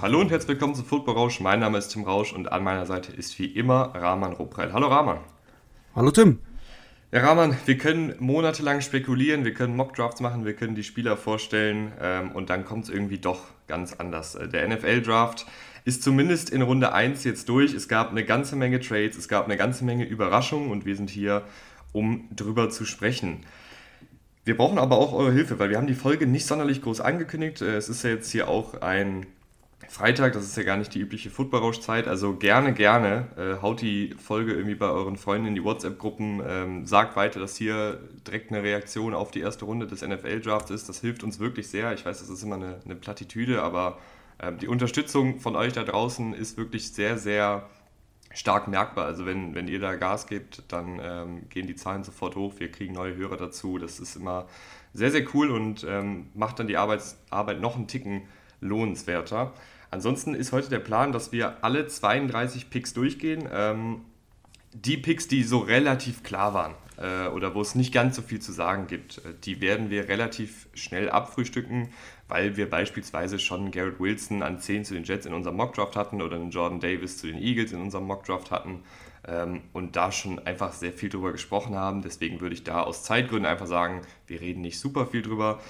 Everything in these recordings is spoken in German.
Hallo und herzlich willkommen zu Football Rausch. Mein Name ist Tim Rausch und an meiner Seite ist wie immer Rahman Rupreil. Hallo Rahman. Hallo Tim. Ja, Rahman, wir können monatelang spekulieren, wir können Mockdrafts machen, wir können die Spieler vorstellen ähm, und dann kommt es irgendwie doch ganz anders. Äh, der NFL-Draft ist zumindest in Runde 1 jetzt durch. Es gab eine ganze Menge Trades, es gab eine ganze Menge Überraschungen und wir sind hier, um drüber zu sprechen. Wir brauchen aber auch eure Hilfe, weil wir haben die Folge nicht sonderlich groß angekündigt. Äh, es ist ja jetzt hier auch ein Freitag, das ist ja gar nicht die übliche Footballrausch-Zeit, also gerne, gerne äh, haut die Folge irgendwie bei euren Freunden in die WhatsApp-Gruppen, ähm, sagt weiter, dass hier direkt eine Reaktion auf die erste Runde des NFL-Drafts ist. Das hilft uns wirklich sehr. Ich weiß, das ist immer eine, eine Plattitüde, aber äh, die Unterstützung von euch da draußen ist wirklich sehr, sehr stark merkbar. Also wenn, wenn ihr da Gas gebt, dann ähm, gehen die Zahlen sofort hoch. Wir kriegen neue Hörer dazu. Das ist immer sehr, sehr cool und ähm, macht dann die Arbeits Arbeit noch einen Ticken lohnenswerter. Ansonsten ist heute der Plan, dass wir alle 32 Picks durchgehen. Ähm, die Picks, die so relativ klar waren äh, oder wo es nicht ganz so viel zu sagen gibt, äh, die werden wir relativ schnell abfrühstücken, weil wir beispielsweise schon Garrett Wilson an 10 zu den Jets in unserem Mockdraft hatten oder einen Jordan Davis zu den Eagles in unserem Mockdraft hatten ähm, und da schon einfach sehr viel drüber gesprochen haben. Deswegen würde ich da aus Zeitgründen einfach sagen, wir reden nicht super viel drüber.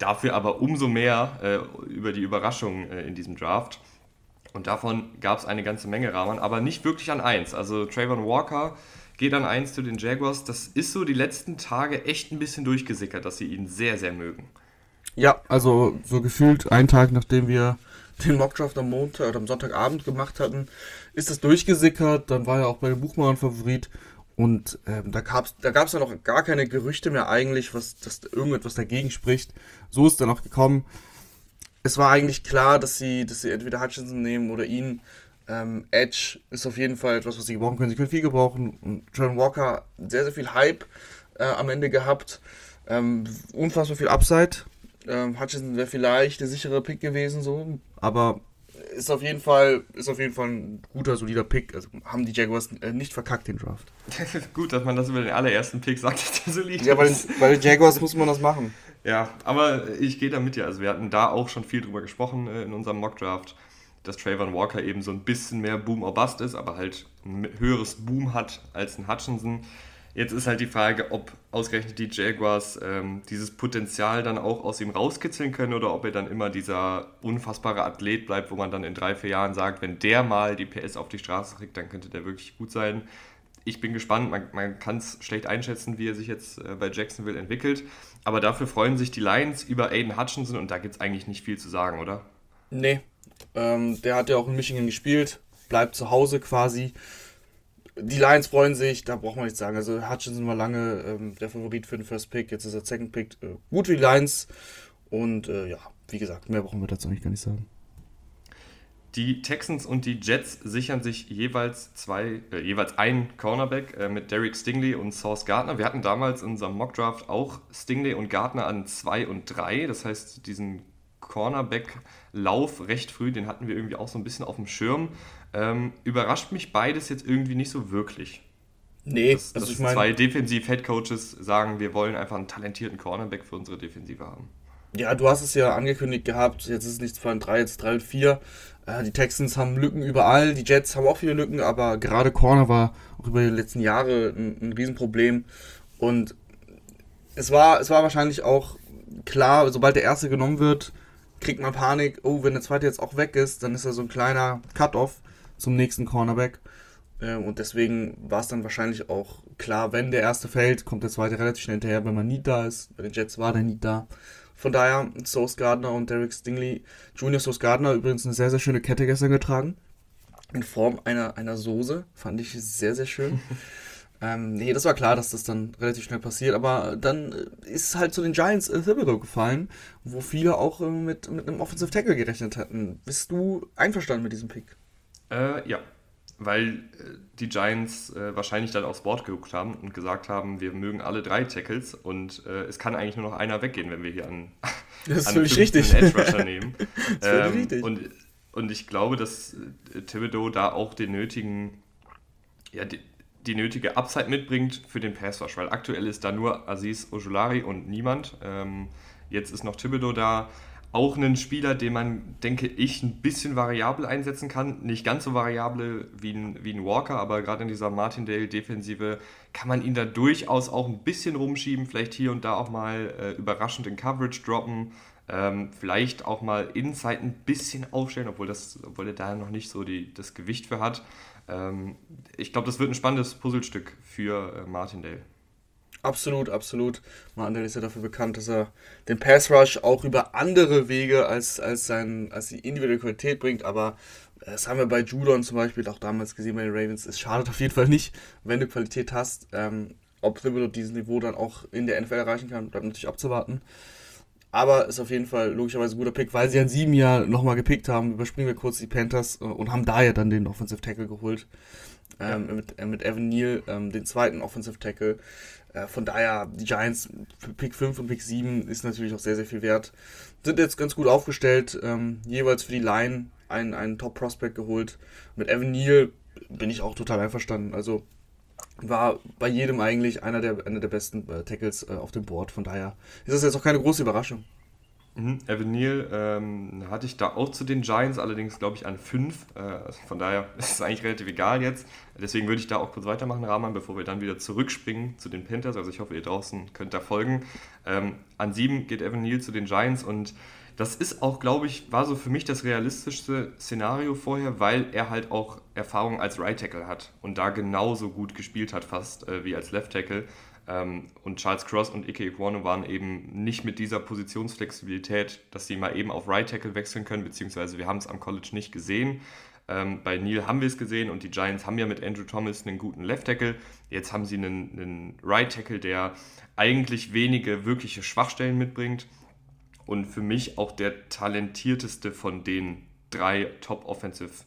Dafür aber umso mehr äh, über die Überraschungen äh, in diesem Draft. Und davon gab es eine ganze Menge Rahman, aber nicht wirklich an eins. Also Trayvon Walker geht an eins zu den Jaguars. Das ist so die letzten Tage echt ein bisschen durchgesickert, dass sie ihn sehr, sehr mögen. Ja, also so gefühlt einen Tag nachdem wir den Mockdraft am Montag oder am Sonntagabend gemacht hatten, ist das durchgesickert. Dann war er auch bei den Buchmachern Favorit. Und ähm, da gab es da gab's dann noch gar keine Gerüchte mehr eigentlich, was dass irgendetwas dagegen spricht. So ist dann auch gekommen. Es war eigentlich klar, dass sie, dass sie entweder Hutchinson nehmen oder ihn. Ähm, Edge ist auf jeden Fall etwas, was sie gebrauchen können. Sie können viel gebrauchen. Und Trevor Walker sehr, sehr viel Hype äh, am Ende gehabt. Ähm, unfassbar viel Upside. Ähm, Hutchinson wäre vielleicht der sichere Pick gewesen, so. Aber ist auf jeden Fall, ist auf jeden Fall ein guter, solider Pick. Also haben die Jaguars äh, nicht verkackt, den Draft. Gut, dass man das über den allerersten Pick sagt, dass der solide Ja, bei den, bei den Jaguars muss man das machen. Ja, aber ich gehe da mit dir. Also wir hatten da auch schon viel drüber gesprochen äh, in unserem Mockdraft, dass Trayvon Walker eben so ein bisschen mehr Boom or Bust ist, aber halt ein höheres Boom hat als ein Hutchinson. Jetzt ist halt die Frage, ob ausgerechnet die Jaguars ähm, dieses Potenzial dann auch aus ihm rauskitzeln können oder ob er dann immer dieser unfassbare Athlet bleibt, wo man dann in drei, vier Jahren sagt, wenn der mal die PS auf die Straße kriegt, dann könnte der wirklich gut sein. Ich bin gespannt, man, man kann es schlecht einschätzen, wie er sich jetzt äh, bei Jacksonville entwickelt, aber dafür freuen sich die Lions über Aiden Hutchinson und da gibt es eigentlich nicht viel zu sagen, oder? Nee, ähm, der hat ja auch in Michigan gespielt, bleibt zu Hause quasi die Lions freuen sich, da braucht man nichts sagen. Also Hutchinson war lange ähm, der Favorit für den First Pick, jetzt ist er Second Pick. Äh, gut für die Lions. Und äh, ja, wie gesagt, mehr brauchen wir dazu eigentlich gar nicht sagen. Die Texans und die Jets sichern sich jeweils zwei, äh, jeweils ein Cornerback äh, mit Derek Stingley und Sauce Gardner. Wir hatten damals in unserem Mockdraft auch Stingley und Gardner an 2 und 3. Das heißt, diesen Cornerback-Lauf recht früh, den hatten wir irgendwie auch so ein bisschen auf dem Schirm. Ähm, überrascht mich beides jetzt irgendwie nicht so wirklich. Nee, dass, also dass ich meine, zwei Defensiv-Head-Coaches sagen, wir wollen einfach einen talentierten Cornerback für unsere Defensive haben. Ja, du hast es ja angekündigt gehabt, jetzt ist es nicht 2 und 3, jetzt 3 und 4. Äh, die Texans haben Lücken überall, die Jets haben auch viele Lücken, aber gerade Corner war auch über die letzten Jahre ein, ein Riesenproblem. Und es war, es war wahrscheinlich auch klar, sobald der erste genommen wird, kriegt man Panik, oh, wenn der zweite jetzt auch weg ist, dann ist er so ein kleiner Cut-Off zum nächsten Cornerback. Ähm, und deswegen war es dann wahrscheinlich auch klar, wenn der erste fällt, kommt der zweite relativ schnell hinterher, wenn man nie da ist. Bei den Jets war der nie da. Von daher, Sauce Gardner und Derek Stingley. Junior Sauce Gardner übrigens eine sehr, sehr schöne Kette gestern getragen. In Form einer, einer Soße. Fand ich sehr, sehr schön. ähm, nee, das war klar, dass das dann relativ schnell passiert. Aber dann ist halt zu den Giants äh, Thibodeau gefallen, wo viele auch äh, mit, mit einem Offensive Tackle gerechnet hatten. Bist du einverstanden mit diesem Pick? Äh, ja, weil äh, die Giants äh, wahrscheinlich dann aufs Board geguckt haben und gesagt haben, wir mögen alle drei Tackles und äh, es kann eigentlich nur noch einer weggehen, wenn wir hier an, das an völlig richtig. Edge Rusher nehmen. das ähm, richtig. Und, und ich glaube, dass Thibodeau da auch den nötigen, ja, die, die nötige Upside mitbringt für den Pass weil aktuell ist da nur Aziz Ojulari und niemand. Ähm, jetzt ist noch Thibodeau da, Auch ein Spieler, den man, denke ich, ein bisschen variabel einsetzen kann. Nicht ganz so variabel wie ein, wie ein Walker, aber gerade in dieser Martindale-Defensive kann man ihn da durchaus auch ein bisschen rumschieben. Vielleicht hier und da auch mal äh, überraschend in Coverage droppen. Ähm, vielleicht auch mal Inside ein bisschen aufstellen, obwohl, das, obwohl er da noch nicht so die, das Gewicht für hat. Ähm, ich glaube, das wird ein spannendes Puzzlestück für äh, Martindale. Absolut, absolut. Mandel ist ja dafür bekannt, dass er den Pass Rush auch über andere Wege als, als, sein, als die individuelle Qualität bringt, aber das haben wir bei Judon zum Beispiel auch damals gesehen bei den Ravens. Es schadet auf jeden Fall nicht, wenn du Qualität hast. Ähm, ob Thibodeau dieses Niveau dann auch in der NFL erreichen kann, bleibt natürlich abzuwarten. Aber ist auf jeden Fall logischerweise ein guter Pick, weil sie an sieben Jahren nochmal gepickt haben. Überspringen wir kurz die Panthers äh, und haben da ja dann den Offensive Tackle geholt. Ähm, ja. mit, äh, mit Evan Neal, ähm, den zweiten Offensive Tackle. Äh, von daher, die Giants Pick 5 und Pick 7 ist natürlich auch sehr, sehr viel wert. Sind jetzt ganz gut aufgestellt, ähm, jeweils für die Line einen, einen Top-Prospect geholt. Mit Evan Neal bin ich auch total einverstanden. Also war bei jedem eigentlich einer der, einer der besten äh, Tackles äh, auf dem Board. Von daher ist das jetzt auch keine große Überraschung. Mhm. Evan Neal ähm, hatte ich da auch zu den Giants, allerdings glaube ich an 5. Äh, von daher ist es eigentlich relativ egal jetzt. Deswegen würde ich da auch kurz weitermachen, Rahman, bevor wir dann wieder zurückspringen zu den Panthers. Also ich hoffe, ihr draußen könnt da folgen. Ähm, an 7 geht Evan Neal zu den Giants und das ist auch, glaube ich, war so für mich das realistischste Szenario vorher, weil er halt auch Erfahrung als Right Tackle hat und da genauso gut gespielt hat fast äh, wie als Left Tackle. Ähm, und Charles Cross und Ike Iquano waren eben nicht mit dieser Positionsflexibilität, dass sie mal eben auf Right Tackle wechseln können, beziehungsweise wir haben es am College nicht gesehen. Ähm, bei Neil haben wir es gesehen und die Giants haben ja mit Andrew Thomas einen guten Left Tackle. Jetzt haben sie einen, einen Right Tackle, der eigentlich wenige wirkliche Schwachstellen mitbringt und für mich auch der talentierteste von den drei Top Offensive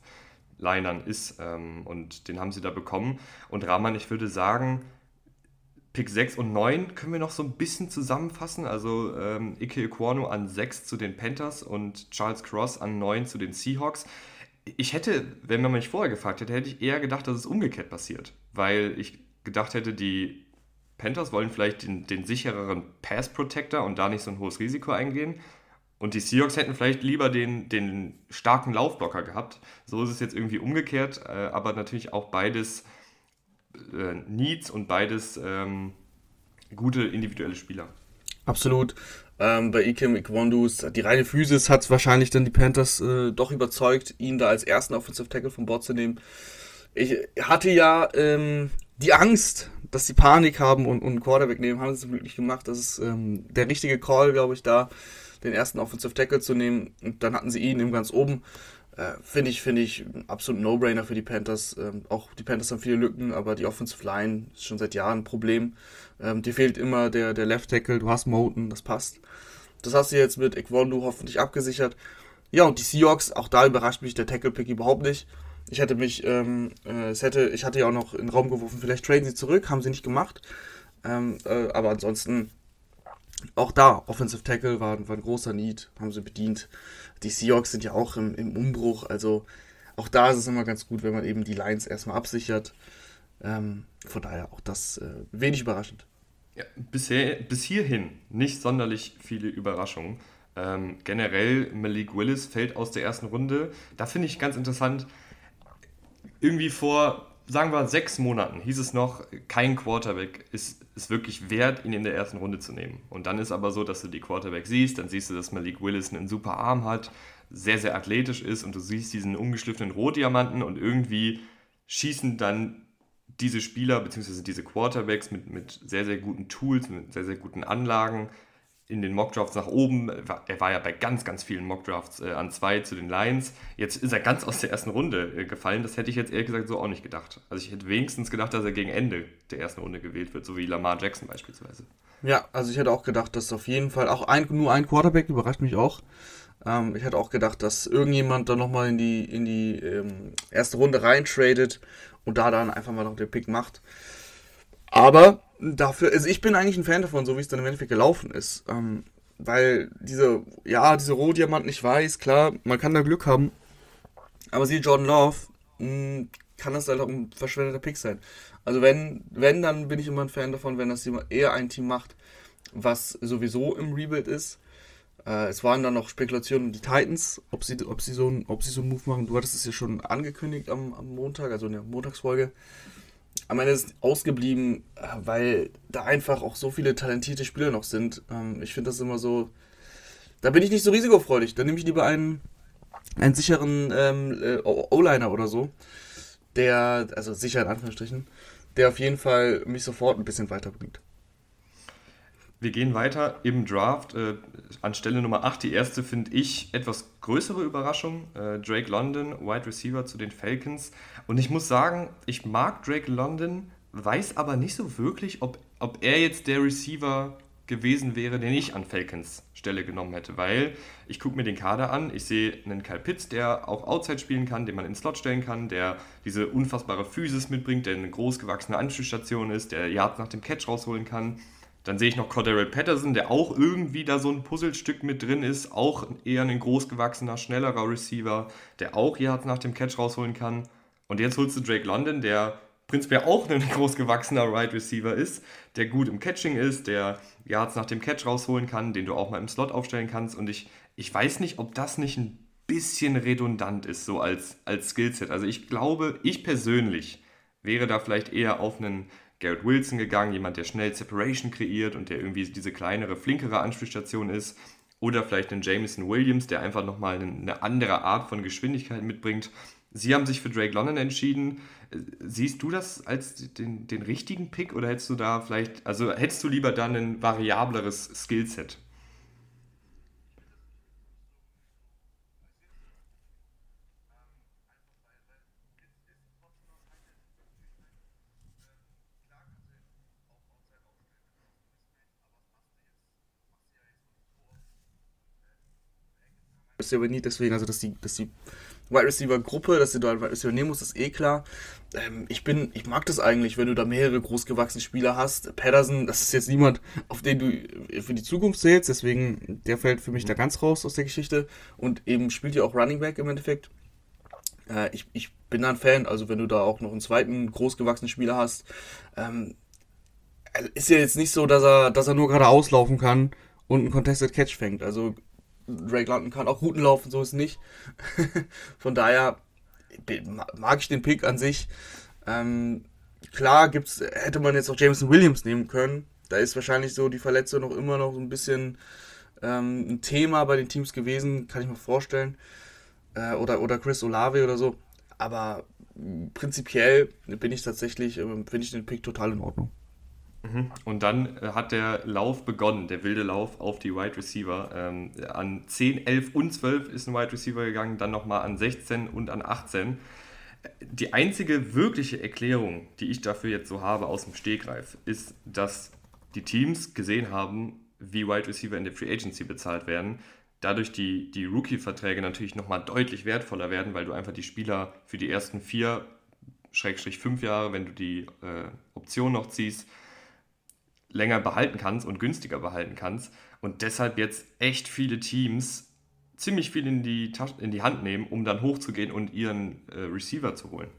Linern ist. Ähm, und den haben sie da bekommen. Und Rahman, ich würde sagen, Pick 6 und 9 können wir noch so ein bisschen zusammenfassen. Also ähm, Ike Equano an 6 zu den Panthers und Charles Cross an 9 zu den Seahawks. Ich hätte, wenn man mich vorher gefragt hätte, hätte ich eher gedacht, dass es umgekehrt passiert. Weil ich gedacht hätte, die Panthers wollen vielleicht den, den sichereren Pass Protector und da nicht so ein hohes Risiko eingehen. Und die Seahawks hätten vielleicht lieber den, den starken Laufblocker gehabt. So ist es jetzt irgendwie umgekehrt, äh, aber natürlich auch beides äh, Needs und beides ähm, gute individuelle Spieler. Absolut. Ähm, bei Ikem Ikwondus, die reine Physis hat wahrscheinlich dann die Panthers äh, doch überzeugt, ihn da als ersten Offensive Tackle vom Board zu nehmen. Ich hatte ja ähm, die Angst, dass sie Panik haben und, und einen Quarterback nehmen, haben sie zum Glück gemacht. Das ist ähm, der richtige Call, glaube ich, da den ersten Offensive Tackle zu nehmen. Und dann hatten sie ihn eben ganz oben. Äh, finde ich, finde ich absolut No-Brainer für die Panthers. Ähm, auch die Panthers haben viele Lücken, aber die Offensive Line ist schon seit Jahren ein Problem. Ähm, dir fehlt immer der, der Left Tackle, du hast Moten, das passt. Das hast du jetzt mit Equondu hoffentlich abgesichert. Ja, und die Seahawks, auch da überrascht mich der Tackle-Pick überhaupt nicht. Ich hätte mich, ähm, äh, es hätte, ich hatte ja auch noch in den Raum geworfen, vielleicht traden sie zurück, haben sie nicht gemacht. Ähm, äh, aber ansonsten, auch da, Offensive Tackle war, war ein großer Need, haben sie bedient die Seahawks sind ja auch im, im Umbruch, also auch da ist es immer ganz gut, wenn man eben die Lines erstmal absichert. Ähm, von daher auch das äh, wenig überraschend. Ja, bisher, bis hierhin nicht sonderlich viele Überraschungen. Ähm, generell Malik Willis fällt aus der ersten Runde. Da finde ich ganz interessant, irgendwie vor sagen wir, sechs Monaten hieß es noch, kein Quarterback ist, ist wirklich wert, ihn in der ersten Runde zu nehmen. Und dann ist aber so, dass du die Quarterback siehst, dann siehst du, dass Malik Willis einen super Arm hat, sehr, sehr athletisch ist und du siehst diesen ungeschliffenen Rohdiamanten und irgendwie schießen dann diese Spieler bzw. diese Quarterbacks mit, mit sehr, sehr guten Tools, mit sehr, sehr guten Anlagen in den Mockdrafts nach oben. Er war ja bei ganz, ganz vielen Mockdrafts äh, an zwei zu den Lions. Jetzt ist er ganz aus der ersten Runde äh, gefallen. Das hätte ich jetzt ehrlich gesagt so auch nicht gedacht. Also ich hätte wenigstens gedacht, dass er gegen Ende der ersten Runde gewählt wird, so wie Lamar Jackson beispielsweise. Ja, also ich hätte auch gedacht, dass auf jeden Fall auch ein, nur ein Quarterback überrascht mich auch. Ähm, ich hätte auch gedacht, dass irgendjemand da nochmal in die, in die ähm, erste Runde reintradet und da dann einfach mal noch den Pick macht. Aber dafür, also ich bin eigentlich ein Fan davon, so wie es dann im Endeffekt gelaufen ist. Ähm, weil diese, ja, diese Rohdiamanten, ich weiß, klar, man kann da Glück haben. Aber sie Jordan Love, mh, hm, kann das halt auch ein verschwendeter Pick sein. Also wenn, wenn, dann bin ich immer ein Fan davon, wenn das eher ein Team macht, was sowieso im Rebuild ist. Äh, es waren dann noch Spekulationen um die Titans, ob sie, ob, sie so ein, so einen Move machen. Du hattest es ja schon angekündigt am, am Montag, also in der Montagsfolge. Am Ende ist ausgeblieben, äh, weil da einfach auch so viele talentierte Spieler noch sind. Ähm, ich finde das immer so. Da bin ich nicht so risikofreudig. Da nehme ich lieber einen, einen sicheren ähm, äh, O-Liner oder so. Der, also sicher in Anführungsstrichen, der auf jeden Fall mich sofort ein bisschen weiterbringt. Wir gehen weiter im Draft äh, an Stelle Nummer 8. Die erste finde ich etwas größere Überraschung. Äh, Drake London, Wide Receiver zu den Falcons. Und ich muss sagen, ich mag Drake London, weiß aber nicht so wirklich, ob, ob er jetzt der Receiver gewesen wäre, den ich an Falcons Stelle genommen hätte, weil ich gucke mir den Kader an, ich sehe einen Kyle Pitts, der auch Outside spielen kann, den man in Slot stellen kann, der diese unfassbare Physis mitbringt, der eine großgewachsene Anspielstation ist, der Yards nach dem Catch rausholen kann. Dann sehe ich noch Cordero Patterson, der auch irgendwie da so ein Puzzlestück mit drin ist, auch eher ein großgewachsener, schnellerer Receiver, der auch Yards nach dem Catch rausholen kann. Und jetzt holst du Drake London, der prinzipiell auch ein großgewachsener Wide right Receiver ist, der gut im Catching ist, der Yards nach dem Catch rausholen kann, den du auch mal im Slot aufstellen kannst. Und ich, ich weiß nicht, ob das nicht ein bisschen redundant ist, so als, als Skillset. Also ich glaube, ich persönlich wäre da vielleicht eher auf einen Garrett Wilson gegangen, jemand, der schnell Separation kreiert und der irgendwie diese kleinere, flinkere Anspielstation ist. Oder vielleicht einen Jameson Williams, der einfach nochmal eine andere Art von Geschwindigkeit mitbringt. Sie haben sich für Drake London entschieden. Siehst du das als den, den richtigen Pick oder hättest du da vielleicht, also hättest du lieber dann ein variableres Skillset? Receiver nie, deswegen, also dass die, dass die Wide Receiver Gruppe, dass du da Wide Receiver nehmen musst, ist eh klar. Ähm, ich bin, ich mag das eigentlich, wenn du da mehrere großgewachsene Spieler hast. Patterson, das ist jetzt niemand, auf den du für die Zukunft zählst, deswegen, der fällt für mich da ganz raus aus der Geschichte und eben spielt ja auch Running Back im Endeffekt. Äh, ich, ich bin da ein Fan, also wenn du da auch noch einen zweiten großgewachsenen Spieler hast, ähm, ist ja jetzt nicht so, dass er, dass er nur gerade auslaufen kann und einen Contested Catch fängt. Also Drake London kann auch Routen laufen, so ist nicht. Von daher mag ich den Pick an sich. Ähm, klar gibt's, hätte man jetzt auch Jameson Williams nehmen können. Da ist wahrscheinlich so die Verletzung noch immer noch so ein bisschen ähm, ein Thema bei den Teams gewesen, kann ich mir vorstellen. Äh, oder, oder Chris Olave oder so. Aber prinzipiell bin ich tatsächlich, äh, finde ich den Pick total in Ordnung. Mhm. Und dann äh, hat der Lauf begonnen, der wilde Lauf auf die Wide Receiver. Ähm, an 10, 11 und 12 ist ein Wide Receiver gegangen, dann nochmal an 16 und an 18. Die einzige wirkliche Erklärung, die ich dafür jetzt so habe aus dem Stegreif, ist, dass die Teams gesehen haben, wie Wide Receiver in der Free Agency bezahlt werden. Dadurch die, die Rookie-Verträge natürlich nochmal deutlich wertvoller werden, weil du einfach die Spieler für die ersten vier, Schrägstrich fünf Jahre, wenn du die äh, Option noch ziehst, länger behalten kannst und günstiger behalten kannst. Und deshalb jetzt echt viele Teams ziemlich viel in die, Tasche, in die Hand nehmen, um dann hochzugehen und ihren äh, Receiver zu holen.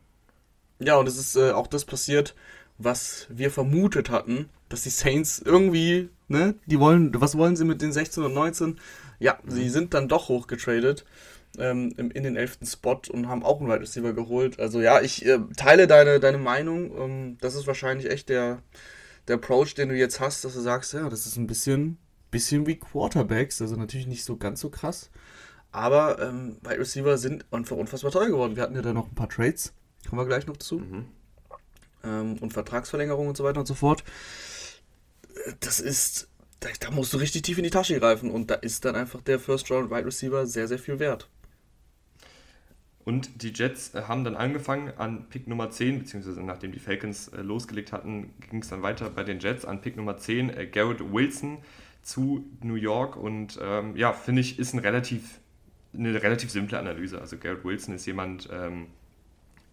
Ja, und es ist äh, auch das passiert, was wir vermutet hatten, dass die Saints irgendwie, ne, die wollen, was wollen sie mit den 16 und 19? Ja, mhm. sie sind dann doch hochgetradet ähm, in den 11. Spot und haben auch einen Wide Receiver geholt. Also ja, ich äh, teile deine, deine Meinung. Ähm, das ist wahrscheinlich echt der, der Approach, den du jetzt hast, dass du sagst, ja, das ist ein bisschen, bisschen wie Quarterbacks, also natürlich nicht so ganz so krass. Aber ähm, Wide Receiver sind einfach unfassbar teuer geworden. Wir hatten ja da noch ein paar Trades, kommen wir gleich noch zu. Mhm. Ähm, und Vertragsverlängerungen und so weiter und so fort. Das ist, da, da, musst du richtig tief in die Tasche greifen und da ist dann einfach der First Round Wide Receiver sehr, sehr viel wert. Und die Jets äh, haben dann angefangen an Pick Nummer 10, beziehungsweise nachdem die Falcons äh, losgelegt hatten, ging es dann weiter bei den Jets an Pick Nummer 10, äh, Garrett Wilson zu New York. Und ähm, ja, finde ich, ist ein relativ, eine relativ simple Analyse. Also Garrett Wilson ist jemand, ähm,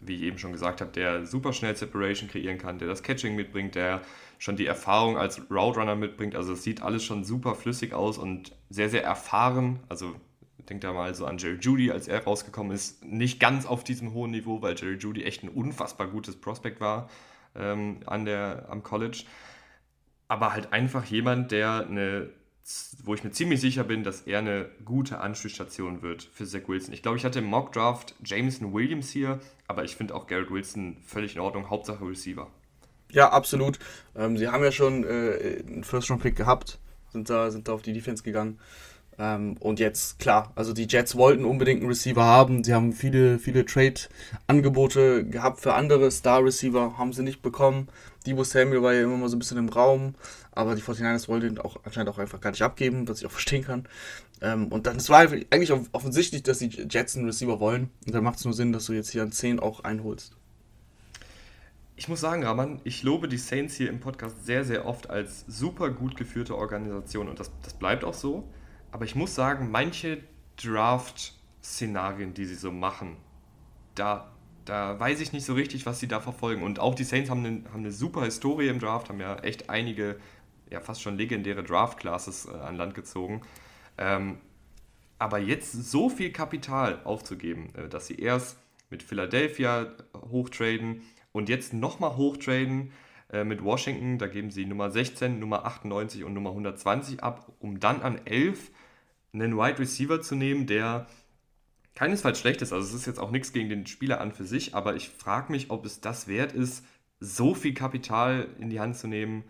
wie ich eben schon gesagt habe, der super schnell Separation kreieren kann, der das Catching mitbringt, der schon die Erfahrung als Route Runner mitbringt. Also es sieht alles schon super flüssig aus und sehr, sehr erfahren. Also denkt da mal so an Jerry Judy, als er rausgekommen ist, nicht ganz auf diesem hohen Niveau, weil Jerry Judy echt ein unfassbar gutes Prospect war ähm, an der, am College. Aber halt einfach jemand, der eine wo ich mir ziemlich sicher bin, dass er eine gute Anschlussstation wird für Zach Wilson. Ich glaube, ich hatte im Mock Draft Jameson Williams hier, aber ich finde auch Garrett Wilson völlig in Ordnung, Hauptsache Receiver. Ja, absolut. Ähm, sie haben ja schon äh, einen First-Round-Pick gehabt, sind da, sind da auf die Defense gegangen. Ähm, und jetzt, klar, also die Jets wollten unbedingt einen Receiver haben. Sie haben viele, viele Trade-Angebote gehabt für andere Star-Receiver, haben sie nicht bekommen. Debo Samuel war ja immer mal so ein bisschen im Raum, aber die 49ers wollten ihn auch anscheinend auch einfach gar nicht abgeben, was ich auch verstehen kann. Ähm, und dann, es war eigentlich offensichtlich, dass die Jets einen Receiver wollen. Und dann macht es nur Sinn, dass du jetzt hier an 10 auch einholst. Ich muss sagen, Raman, ich lobe die Saints hier im Podcast sehr, sehr oft als super gut geführte Organisation und das, das bleibt auch so. Aber ich muss sagen, manche Draft-Szenarien, die sie so machen, da, da weiß ich nicht so richtig, was sie da verfolgen. Und auch die Saints haben eine, haben eine super Historie im Draft, haben ja echt einige, ja fast schon legendäre Draft-Classes äh, an Land gezogen. Ähm, aber jetzt so viel Kapital aufzugeben, äh, dass sie erst mit Philadelphia hochtraden, und jetzt nochmal hochtraden äh, mit Washington, da geben sie Nummer 16, Nummer 98 und Nummer 120 ab, um dann an 11 einen Wide Receiver zu nehmen, der keinesfalls schlecht ist. Also es ist jetzt auch nichts gegen den Spieler an für sich, aber ich frage mich, ob es das wert ist, so viel Kapital in die Hand zu nehmen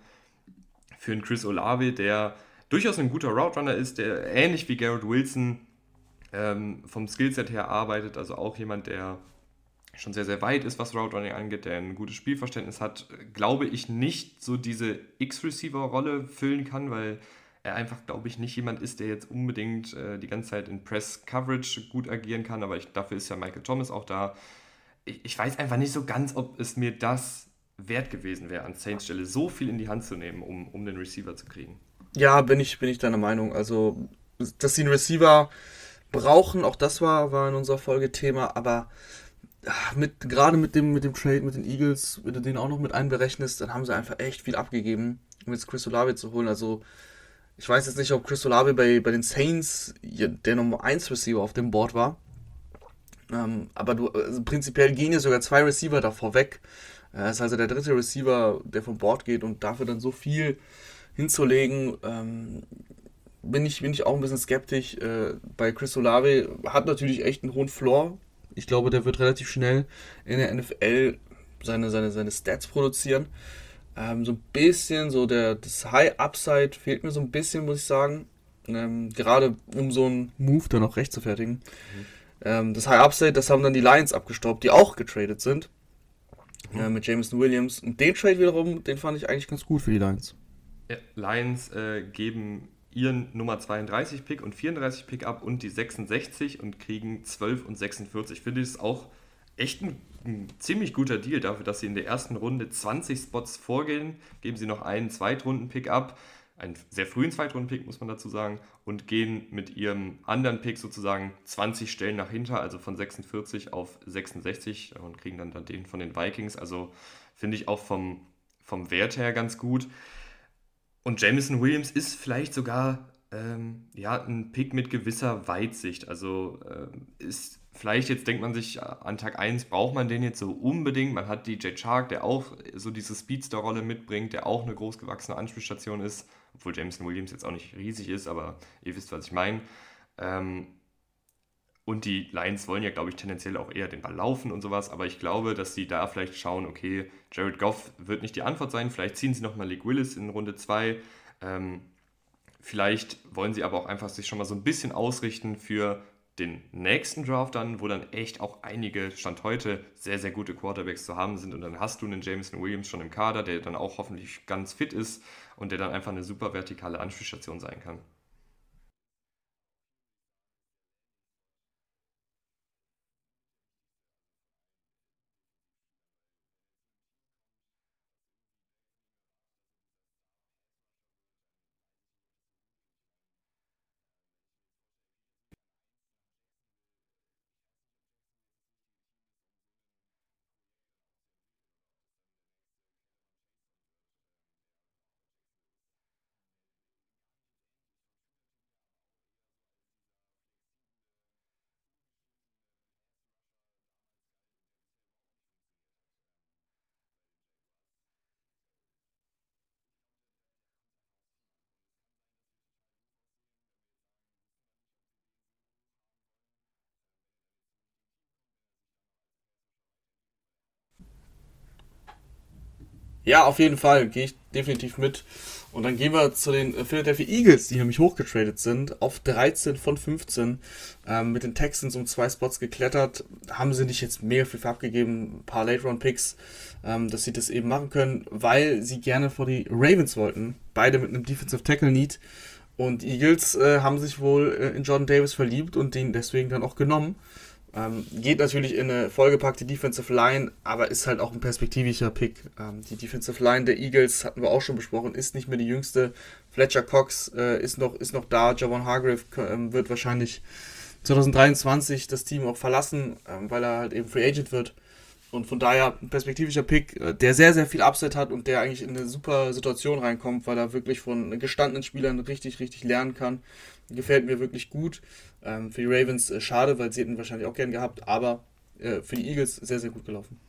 für einen Chris Olave, der durchaus ein guter Route Runner ist, der ähnlich wie Garrett Wilson ähm, vom Skillset her arbeitet, also auch jemand, der schon sehr, sehr weit ist, was Route Running angeht, der ein gutes Spielverständnis hat, glaube ich, nicht so diese X-Receiver-Rolle füllen kann, weil er einfach, glaube ich, nicht jemand ist, der jetzt unbedingt äh, die ganze Zeit in Press-Coverage gut agieren kann, aber ich, dafür ist ja Michael Thomas auch da. Ich, ich weiß einfach nicht so ganz, ob es mir das wert gewesen wäre, an Saints Stelle so viel in die Hand zu nehmen, um, um den Receiver zu kriegen. Ja, bin ich, bin ich deiner Meinung. Also, dass sie einen Receiver brauchen, auch das war, war in unserer Folge Thema, aber mit, gerade mit dem, mit dem Trade mit den Eagles, wenn du den auch noch mit einberechnest, dann haben sie einfach echt viel abgegeben, um jetzt Chris Olave zu holen. Also, ich weiß jetzt nicht, ob Chris Olave bei, bei den Saints der Nummer 1 Receiver auf dem Board war. Ähm, aber du, also prinzipiell gehen ja sogar zwei Receiver davor weg. Er ist also der dritte Receiver, der vom Board geht und dafür dann so viel hinzulegen, ähm, bin, ich, bin ich auch ein bisschen skeptisch. Äh, bei Chris Olave hat natürlich echt einen hohen Floor, ich glaube, der wird relativ schnell in der NFL seine, seine, seine Stats produzieren. Ähm, so ein bisschen, so der, das High Upside fehlt mir so ein bisschen, muss ich sagen. Ähm, gerade um so einen Move dann auch recht zu fertigen. Mhm. Ähm, das High Upside, das haben dann die Lions abgestaubt, die auch getradet sind. Mhm. Äh, mit Jameson Williams. Und den Trade wiederum, den fand ich eigentlich ganz gut für die Lions. Ja, Lions äh, geben ihren Nummer 32 Pick und 34 Pick ab und die 66 und kriegen 12 und 46. Ich finde das auch echt ein, ein, ziemlich guter Deal dafür, dass sie in der ersten Runde 20 Spots vorgehen. Geben sie noch einen Zweitrunden-Pick ab, einen sehr frühen Zweitrunden-Pick, muss man dazu sagen, und gehen mit ihrem anderen Pick sozusagen 20 Stellen nach hinten, also von 46 auf 66 und kriegen dann, dann den von den Vikings. Also finde ich auch vom, vom Wert her ganz gut. Und Jameson Williams ist vielleicht sogar ähm, ja, ein Pick mit gewisser Weitsicht. Also äh, ist vielleicht jetzt denkt man sich, an Tag 1 braucht man den jetzt so unbedingt. Man hat DJ Chark, der auch so diese Speedster-Rolle mitbringt, der auch eine großgewachsene Anspielstation ist, obwohl Jameson Williams jetzt auch nicht riesig ist, aber ihr wisst, was ich meine. Ähm, und die Lions wollen ja, glaube ich, tendenziell auch eher den Ball laufen und sowas. Aber ich glaube, dass sie da vielleicht schauen, okay, Jared Goff wird nicht die Antwort sein. Vielleicht ziehen sie nochmal League Willis in Runde 2. Ähm, vielleicht wollen sie aber auch einfach sich schon mal so ein bisschen ausrichten für den nächsten Draft dann, wo dann echt auch einige, Stand heute, sehr, sehr gute Quarterbacks zu haben sind. Und dann hast du einen Jameson Williams schon im Kader, der dann auch hoffentlich ganz fit ist und der dann einfach eine super vertikale Anspielstation sein kann. Ja, auf jeden Fall, gehe ich definitiv mit. Und dann gehen wir zu den Philadelphia Eagles, die nämlich hochgetradet sind, auf 13 von 15. Ähm, mit den Texans um zwei Spots geklettert. Haben sie nicht jetzt mega viel abgegeben, ein paar Late-Round-Picks, ähm, dass sie das eben machen können, weil sie gerne vor die Ravens wollten. Beide mit einem Defensive Tackle-Need. Und Eagles äh, haben sich wohl äh, in Jordan Davis verliebt und den deswegen dann auch genommen. Ähm, geht natürlich in eine vollgepackte Defensive Line, aber ist halt auch ein perspektivischer Pick. Ähm, die Defensive Line der Eagles, hatten wir auch schon besprochen, ist nicht mehr die jüngste. Fletcher Cox äh, ist, noch, ist noch da. Javon Hargrave äh, wird wahrscheinlich 2023 das Team auch verlassen, äh, weil er halt eben Free Agent wird. Und von daher ein perspektivischer Pick, äh, der sehr, sehr viel Upset hat und der eigentlich in eine super Situation reinkommt, weil er wirklich von gestandenen Spielern richtig, richtig lernen kann. Gefällt mir wirklich gut. Ähm, für die Ravens äh, schade, weil sie hätten wahrscheinlich auch gern gehabt, aber äh, für die Eagles sehr, sehr gut gelaufen.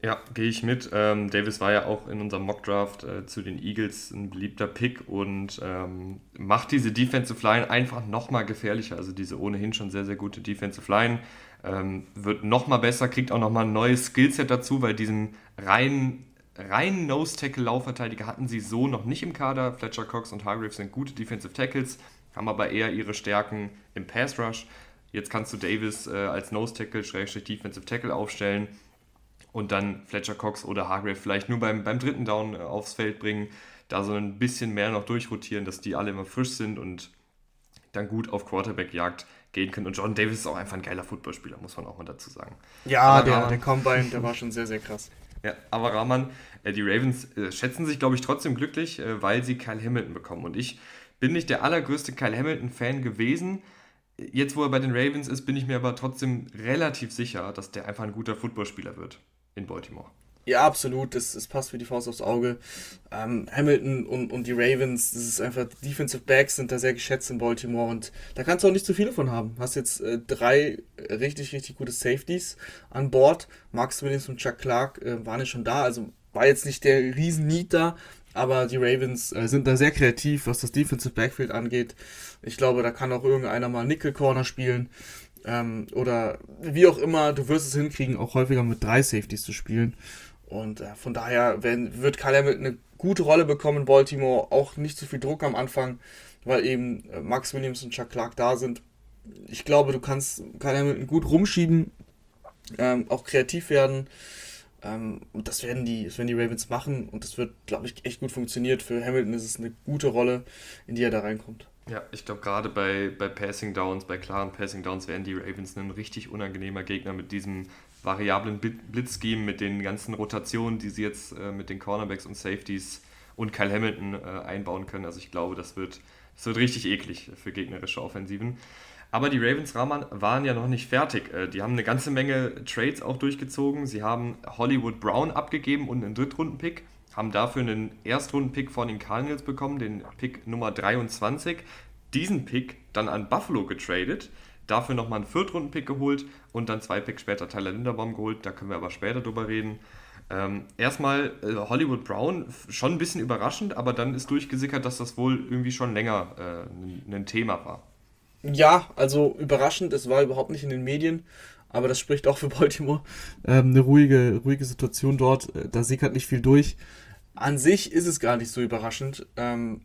Ja, gehe ich mit. Ähm, Davis war ja auch in unserem Mockdraft äh, zu den Eagles ein beliebter Pick und ähm, macht diese Defensive Line einfach nochmal gefährlicher. Also diese ohnehin schon sehr, sehr gute Defensive Line ähm, wird nochmal besser, kriegt auch nochmal ein neues Skillset dazu, weil diesen reinen reinen Nose-Tackle-Laufverteidiger hatten sie so noch nicht im Kader. Fletcher Cox und Hargrave sind gute Defensive Tackles, haben aber eher ihre Stärken im Pass Rush. Jetzt kannst du Davis äh, als Nose Tackle, Schrägstrich Defensive Tackle aufstellen und dann Fletcher Cox oder Hargrave vielleicht nur beim, beim dritten Down äh, aufs Feld bringen, da so ein bisschen mehr noch durchrotieren, dass die alle immer frisch sind und dann gut auf Quarterback-Jagd gehen können. Und John Davis ist auch einfach ein geiler Footballspieler, muss man auch mal dazu sagen. Ja, der, der Combine, der war schon sehr, sehr krass. Ja, aber Rahman, äh, die Ravens äh, schätzen sich, glaube ich, trotzdem glücklich, äh, weil sie Kyle Hamilton bekommen. Und ich bin nicht der allergrößte Kyle Hamilton-Fan gewesen. Jetzt, wo er bei den Ravens ist, bin ich mir aber trotzdem relativ sicher, dass der einfach ein guter Footballspieler wird in Baltimore. Ja, absolut. Das, das passt wie die Faust aufs Auge. Ähm, Hamilton und, und die Ravens, das ist einfach, Defensive Backs sind da sehr geschätzt in Baltimore und da kannst du auch nicht zu viele von haben. Hast jetzt äh, drei richtig, richtig gute Safeties an Bord. Max Williams und Chuck Clark äh, waren ja schon da, also war jetzt nicht der Riesen-Need da, aber die Ravens äh, sind da sehr kreativ, was das Defensive Backfield angeht. Ich glaube, da kann auch irgendeiner mal Nickel Corner spielen. Ähm, oder wie auch immer, du wirst es hinkriegen, auch häufiger mit drei Safeties zu spielen. Und äh, von daher werden, wird Kyle Hamilton eine gute Rolle bekommen in Baltimore. Auch nicht zu viel Druck am Anfang, weil eben äh, Max Williams und Chuck Clark da sind. Ich glaube, du kannst Kyle Hamilton gut rumschieben, ähm, auch kreativ werden. Ähm, und das werden, die, das werden die Ravens machen und das wird, glaube ich, echt gut funktioniert. Für Hamilton ist es eine gute Rolle, in die er da reinkommt. Ja, ich glaube, gerade bei, bei Passing Downs, bei klaren Passing Downs werden die Ravens ein richtig unangenehmer Gegner mit diesem variablen Blitzscheme, mit den ganzen Rotationen, die sie jetzt äh, mit den Cornerbacks und Safeties und Kyle Hamilton äh, einbauen können. Also ich glaube, das wird, das wird richtig eklig für gegnerische Offensiven. Aber die Ravens waren ja noch nicht fertig. Äh, die haben eine ganze Menge Trades auch durchgezogen. Sie haben Hollywood Brown abgegeben und einen Drittrunden-Pick, haben dafür einen Erstrunden-Pick von den Cardinals bekommen, den Pick Nummer 23. Diesen Pick dann an Buffalo getradet dafür nochmal einen Viertrunden-Pick geholt und dann zwei Picks später Tyler Linderbaum geholt. Da können wir aber später drüber reden. Ähm, erstmal äh, Hollywood Brown, schon ein bisschen überraschend, aber dann ist durchgesickert, dass das wohl irgendwie schon länger äh, ein Thema war. Ja, also überraschend, es war überhaupt nicht in den Medien, aber das spricht auch für Baltimore. Ähm, eine ruhige, ruhige Situation dort, äh, da sickert nicht viel durch. An sich ist es gar nicht so überraschend. Ähm,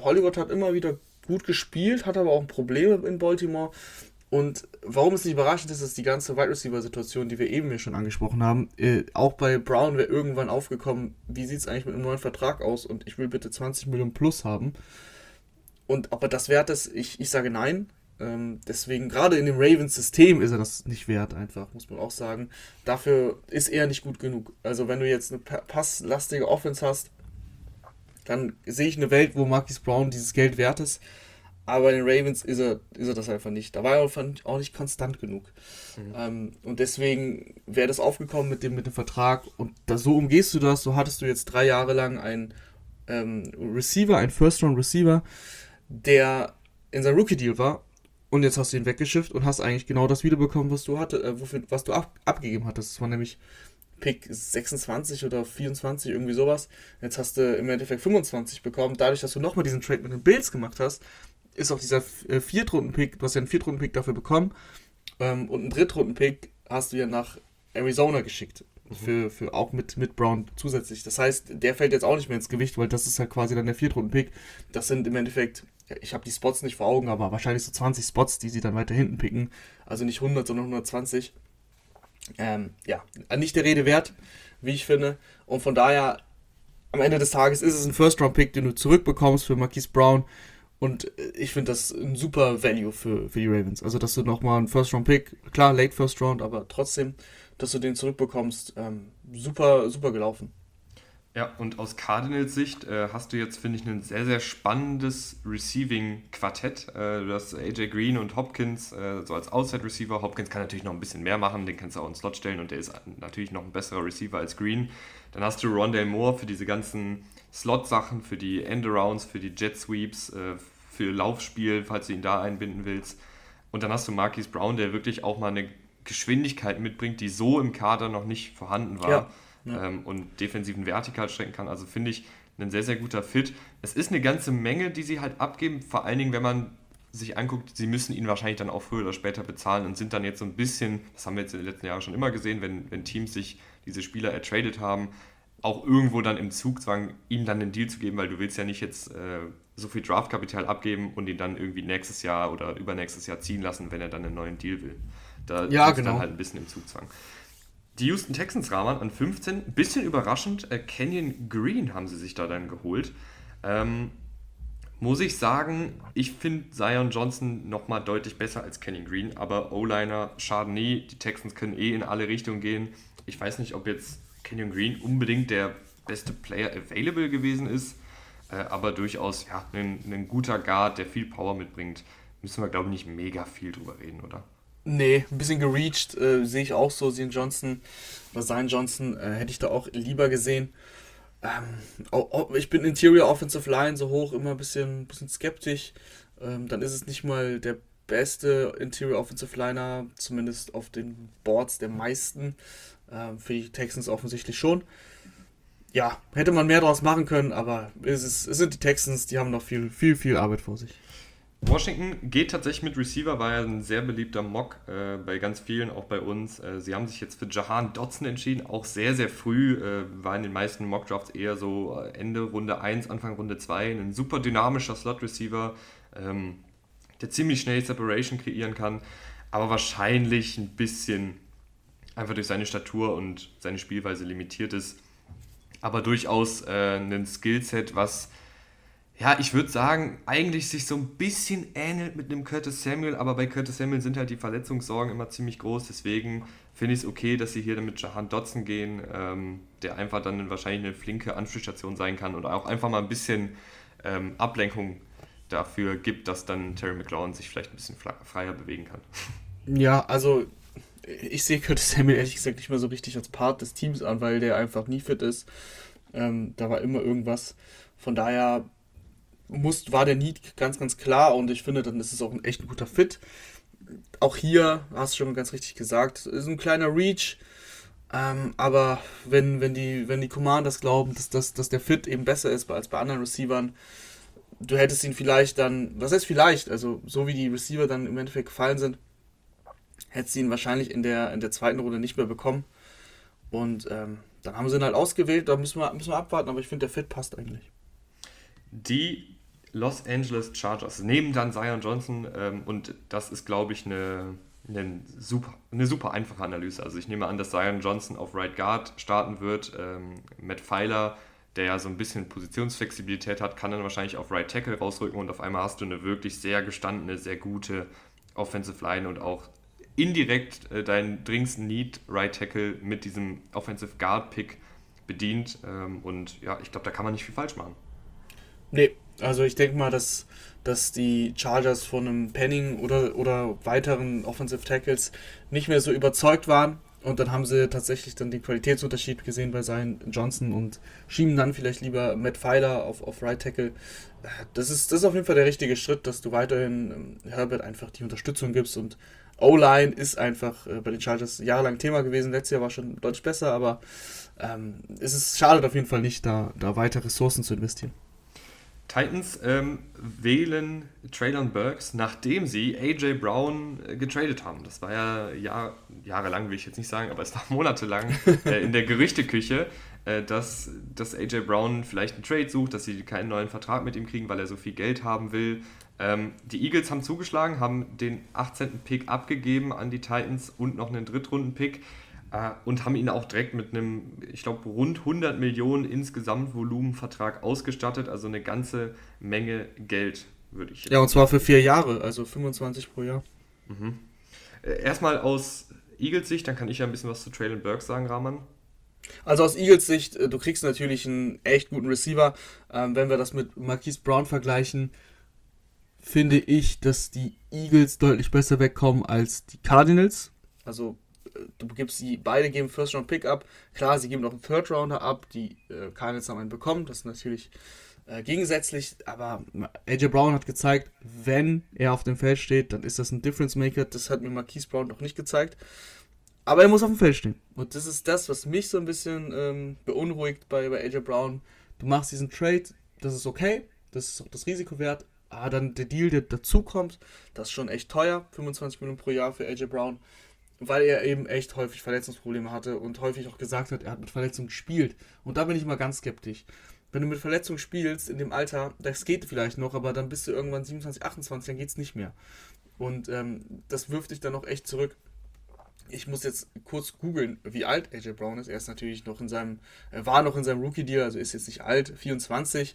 Hollywood hat immer wieder gut gespielt, hat aber auch Probleme in Baltimore. Und warum es nicht überraschend ist, ist die ganze Wide Receiver-Situation, die wir eben hier schon angesprochen haben. Äh, auch bei Brown wäre irgendwann aufgekommen, wie sieht es eigentlich mit einem neuen Vertrag aus und ich will bitte 20 Millionen plus haben. Und ob er das wert ist, ich, ich sage nein. Ähm, deswegen, gerade in dem Ravens-System ist er das nicht wert, einfach, muss man auch sagen. Dafür ist er nicht gut genug. Also, wenn du jetzt eine passlastige Offense hast, dann sehe ich eine Welt, wo Marquis Brown dieses Geld wert ist. Aber den Ravens ist er, ist er das einfach nicht. Da war er auch nicht konstant genug. Mhm. Ähm, und deswegen wäre das aufgekommen mit dem, mit dem Vertrag. Und da, so umgehst du das. So hattest du jetzt drei Jahre lang einen ähm, Receiver, einen First-Round-Receiver, der in seinem Rookie-Deal war. Und jetzt hast du ihn weggeschifft und hast eigentlich genau das wiederbekommen, was du hatte, äh, wofür, was du ab, abgegeben hattest. Das war nämlich Pick 26 oder 24, irgendwie sowas. Jetzt hast du im Endeffekt 25 bekommen. Dadurch, dass du nochmal diesen Trade mit den Bills gemacht hast, ist auch dieser äh, Viertrunden-Pick, du hast ja einen Viertrunden-Pick dafür bekommen ähm, und einen Drittrunden-Pick hast du ja nach Arizona geschickt. für, für auch mit, mit Brown zusätzlich. Das heißt, der fällt jetzt auch nicht mehr ins Gewicht, weil das ist halt quasi dann der Viertrunden-Pick. Das sind im Endeffekt, ich habe die Spots nicht vor Augen, aber wahrscheinlich so 20 Spots, die sie dann weiter hinten picken. Also nicht 100, sondern 120. Ähm, ja, nicht der Rede wert, wie ich finde. Und von daher, am Ende des Tages ist es ein First-Round-Pick, den du zurückbekommst für Marquise Brown. Und äh, ich finde das ein super Value für, für die Ravens. Also, dass du nochmal einen First-Round-Pick, klar, Late First-Round, aber trotzdem, dass du den zurückbekommst, ähm, super, super gelaufen. Ja, und aus Cardinals Sicht äh, hast du jetzt, finde ich, ein sehr, sehr spannendes Receiving-Quartett. Äh, du hast AJ Green und Hopkins äh, so als Outside-Receiver. Hopkins kann natürlich noch ein bisschen mehr machen, den kannst du auch in Slot stellen und der ist natürlich noch ein besserer Receiver als Green. Dann hast du Rondale Moore für diese ganzen Slot-Sachen, für die Endarounds, für die Jet-Sweeps, äh, für Laufspiel, falls du ihn da einbinden willst. Und dann hast du Marquise Brown, der wirklich auch mal eine Geschwindigkeit mitbringt, die so im Kader noch nicht vorhanden war. Ja, ja. Ähm, und defensiven Vertikal strecken kann. Also finde ich ein sehr, sehr guter Fit. Es ist eine ganze Menge, die sie halt abgeben, vor allen Dingen, wenn man sich anguckt, sie müssen ihn wahrscheinlich dann auch früher oder später bezahlen und sind dann jetzt so ein bisschen, das haben wir jetzt in den letzten Jahren schon immer gesehen, wenn, wenn Teams sich diese Spieler ertradet haben, auch irgendwo dann im Zugzwang, ihm dann den Deal zu geben, weil du willst ja nicht jetzt äh, so viel Draftkapital abgeben und ihn dann irgendwie nächstes Jahr oder übernächstes Jahr ziehen lassen, wenn er dann einen neuen Deal will. Da ja, genau. dann halt ein bisschen im Zugzwang. Die Houston Texans Rahman an 15, bisschen überraschend, äh, Kenyon Green haben sie sich da dann geholt. Ähm, muss ich sagen, ich finde Zion Johnson nochmal deutlich besser als Kenyon Green, aber O-Liner schaden nie. Die Texans können eh in alle Richtungen gehen. Ich weiß nicht, ob jetzt Kenyon Green unbedingt der beste Player available gewesen ist, äh, aber durchaus ja, ein, ein guter Guard, der viel Power mitbringt. Müssen wir, glaube ich, nicht mega viel drüber reden, oder? Nee, ein bisschen gereached, äh, sehe ich auch so. Zion Johnson oder sein Johnson äh, hätte ich da auch lieber gesehen. Ähm, ich bin Interior Offensive Line so hoch immer ein bisschen, bisschen skeptisch. Ähm, dann ist es nicht mal der beste Interior Offensive Liner, zumindest auf den Boards der meisten. Ähm, für die Texans offensichtlich schon. Ja, hätte man mehr daraus machen können, aber es, ist, es sind die Texans, die haben noch viel, viel, viel Arbeit vor sich. Washington geht tatsächlich mit Receiver, war ja ein sehr beliebter Mock äh, bei ganz vielen, auch bei uns. Äh, sie haben sich jetzt für Jahan Dotson entschieden, auch sehr, sehr früh, äh, war in den meisten Mock-Drafts eher so äh, Ende Runde 1, Anfang Runde 2. Ein super dynamischer Slot-Receiver, ähm, der ziemlich schnell Separation kreieren kann, aber wahrscheinlich ein bisschen einfach durch seine Statur und seine Spielweise limitiert ist. Aber durchaus äh, ein Skillset, was ja, ich würde sagen, eigentlich sich so ein bisschen ähnelt mit einem Curtis Samuel, aber bei Curtis Samuel sind halt die Verletzungssorgen immer ziemlich groß, deswegen finde ich es okay, dass sie hier dann mit Jahan Dotson gehen, ähm, der einfach dann wahrscheinlich eine flinke Anspielstation sein kann und auch einfach mal ein bisschen ähm, Ablenkung dafür gibt, dass dann Terry McLaurin sich vielleicht ein bisschen freier bewegen kann. Ja, also ich sehe Curtis Samuel ehrlich gesagt nicht mehr so richtig als Part des Teams an, weil der einfach nie fit ist. Ähm, da war immer irgendwas. Von daher muss, war der Need ganz, ganz klar und ich finde, dann ist es auch ein echt ein guter Fit. Auch hier, hast du schon ganz richtig gesagt, ist ein kleiner Reach. Ähm, aber wenn, wenn, die, wenn die Commanders glauben, dass, dass, dass der Fit eben besser ist als bei anderen Receivern, du hättest ihn vielleicht dann, was heißt vielleicht, also so wie die Receiver dann im Endeffekt gefallen sind, hättest du ihn wahrscheinlich in der, in der zweiten Runde nicht mehr bekommen. Und ähm, dann haben sie ihn halt ausgewählt, da müssen wir, müssen wir abwarten, aber ich finde, der Fit passt eigentlich. Die Los Angeles Chargers nehmen dann Zion Johnson ähm, und das ist, glaube ich, eine, eine, super, eine super einfache Analyse. Also ich nehme an, dass Zion Johnson auf Right Guard starten wird. Ähm, Matt Pfeiler, der ja so ein bisschen Positionsflexibilität hat, kann dann wahrscheinlich auf Right Tackle rausrücken und auf einmal hast du eine wirklich sehr gestandene, sehr gute Offensive Line und auch indirekt äh, deinen dringendsten Need Right Tackle mit diesem Offensive Guard Pick bedient. Ähm, und ja, ich glaube, da kann man nicht viel falsch machen. Nee, also ich denke mal, dass, dass die Chargers von einem Penning oder, oder weiteren Offensive Tackles nicht mehr so überzeugt waren. Und dann haben sie tatsächlich dann den Qualitätsunterschied gesehen bei seinen Johnson und schieben dann vielleicht lieber Matt Pfeiler auf, auf Right Tackle. Das ist, das ist auf jeden Fall der richtige Schritt, dass du weiterhin ähm, Herbert einfach die Unterstützung gibst. Und O-Line ist einfach äh, bei den Chargers jahrelang Thema gewesen. Letztes Jahr war schon deutlich besser, aber ähm, es ist schade auf jeden Fall nicht, da, da weiter Ressourcen zu investieren. Titans ähm, wählen Traylon Burks, nachdem sie AJ Brown äh, getradet haben. Das war ja Jahr, jahrelang, will ich jetzt nicht sagen, aber es war monatelang äh, in der Gerüchteküche, äh, dass, dass AJ Brown vielleicht einen Trade sucht, dass sie keinen neuen Vertrag mit ihm kriegen, weil er so viel Geld haben will. Ähm, die Eagles haben zugeschlagen, haben den 18. Pick abgegeben an die Titans und noch einen Drittrunden-Pick äh, und haben ihn auch direkt mit einem, ich glaube, rund 100 Millionen insgesamt Volumenvertrag ausgestattet, also eine ganze Menge Geld, würde ich. Ja, und zwar für vier Jahre, also 25 pro Jahr. Mhm. Äh, erstmal aus Eagles Sicht, dann kann ich ja ein bisschen was zu Traylon Burks sagen, Rahman. Also aus Eagles Sicht, äh, du kriegst natürlich einen echt guten Receiver. Ähm, wenn wir das mit Marquise Brown vergleichen, finde ich, dass die Eagles deutlich besser wegkommen als die Cardinals. Also du gibst sie, beide geben First Round Pick ab. Klar, sie geben noch einen Third Rounder ab, die äh, Cardinals haben einen bekommen. Das ist natürlich äh, gegensätzlich, aber AJ Brown hat gezeigt, wenn er auf dem Feld steht, dann ist das ein Difference Maker. Das hat mir Marquise Brown noch nicht gezeigt. Aber er muss auf dem Feld stehen. Und das ist das, was mich so ein bisschen ähm, beunruhigt bei, bei AJ Brown. Du machst diesen Trade, das ist okay, das ist auch das Risiko wert. Aber dann der Deal, der dazukommt, das ist schon echt teuer. 25 Millionen pro Jahr für AJ Brown weil er eben echt häufig Verletzungsprobleme hatte und häufig auch gesagt hat, er hat mit Verletzungen gespielt. Und da bin ich mal ganz skeptisch. Wenn du mit Verletzungen spielst in dem Alter, das geht vielleicht noch, aber dann bist du irgendwann 27, 28, dann geht es nicht mehr. Und ähm, das wirft dich dann noch echt zurück. Ich muss jetzt kurz googeln, wie alt AJ Brown ist. Er ist natürlich noch in seinem, er war noch in seinem Rookie-Deal, also ist jetzt nicht alt, 24.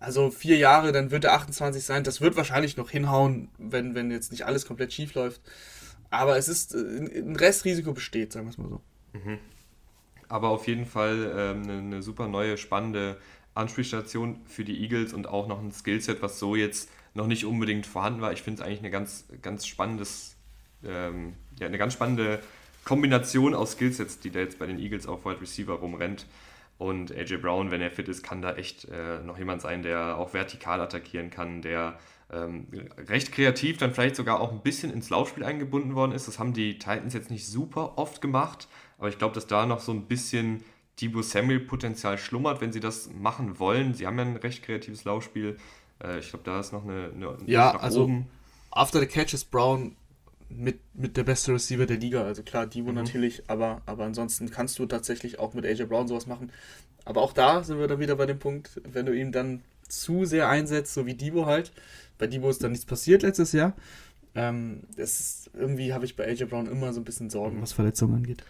Also vier Jahre, dann wird er 28 sein. Das wird wahrscheinlich noch hinhauen, wenn, wenn jetzt nicht alles komplett schief läuft. Aber es ist, äh, ein Restrisiko besteht, sagen wir es mal so. Mhm. Aber auf jeden Fall ähm, eine, eine, super neue, spannende Anspielstation für die Eagles und auch noch ein Skillset, was so jetzt noch nicht unbedingt vorhanden war. Ich finde es eigentlich eine ganz, ganz spannendes, ähm, ja, eine ganz spannende Kombination aus Skillsets, die da jetzt bei den Eagles auf Wide Receiver rumrennt. Und AJ Brown, wenn er fit ist, kann da echt äh, noch jemand sein, der auch vertikal attackieren kann, der ähm, recht kreativ dann vielleicht sogar auch ein bisschen ins Laufspiel eingebunden worden ist. Das haben die Titans jetzt nicht super oft gemacht, aber ich glaube, dass da noch so ein bisschen Debo Samuel-Potenzial schlummert, wenn sie das machen wollen. Sie haben ja ein recht kreatives Laufspiel. Äh, ich glaube, da ist noch eine, eine ja, also oben. After the catch ist Brown mit, mit der beste Receiver der Liga. Also klar, Debo mhm. natürlich, aber, aber ansonsten kannst du tatsächlich auch mit AJ Brown sowas machen. Aber auch da sind wir dann wieder bei dem Punkt, wenn du ihn dann zu sehr einsetzt, so wie Debo halt, bei Debo ist dann nichts passiert letztes Jahr. Ähm, ist, irgendwie habe ich bei AJ Brown immer so ein bisschen Sorgen, was Verletzungen angeht.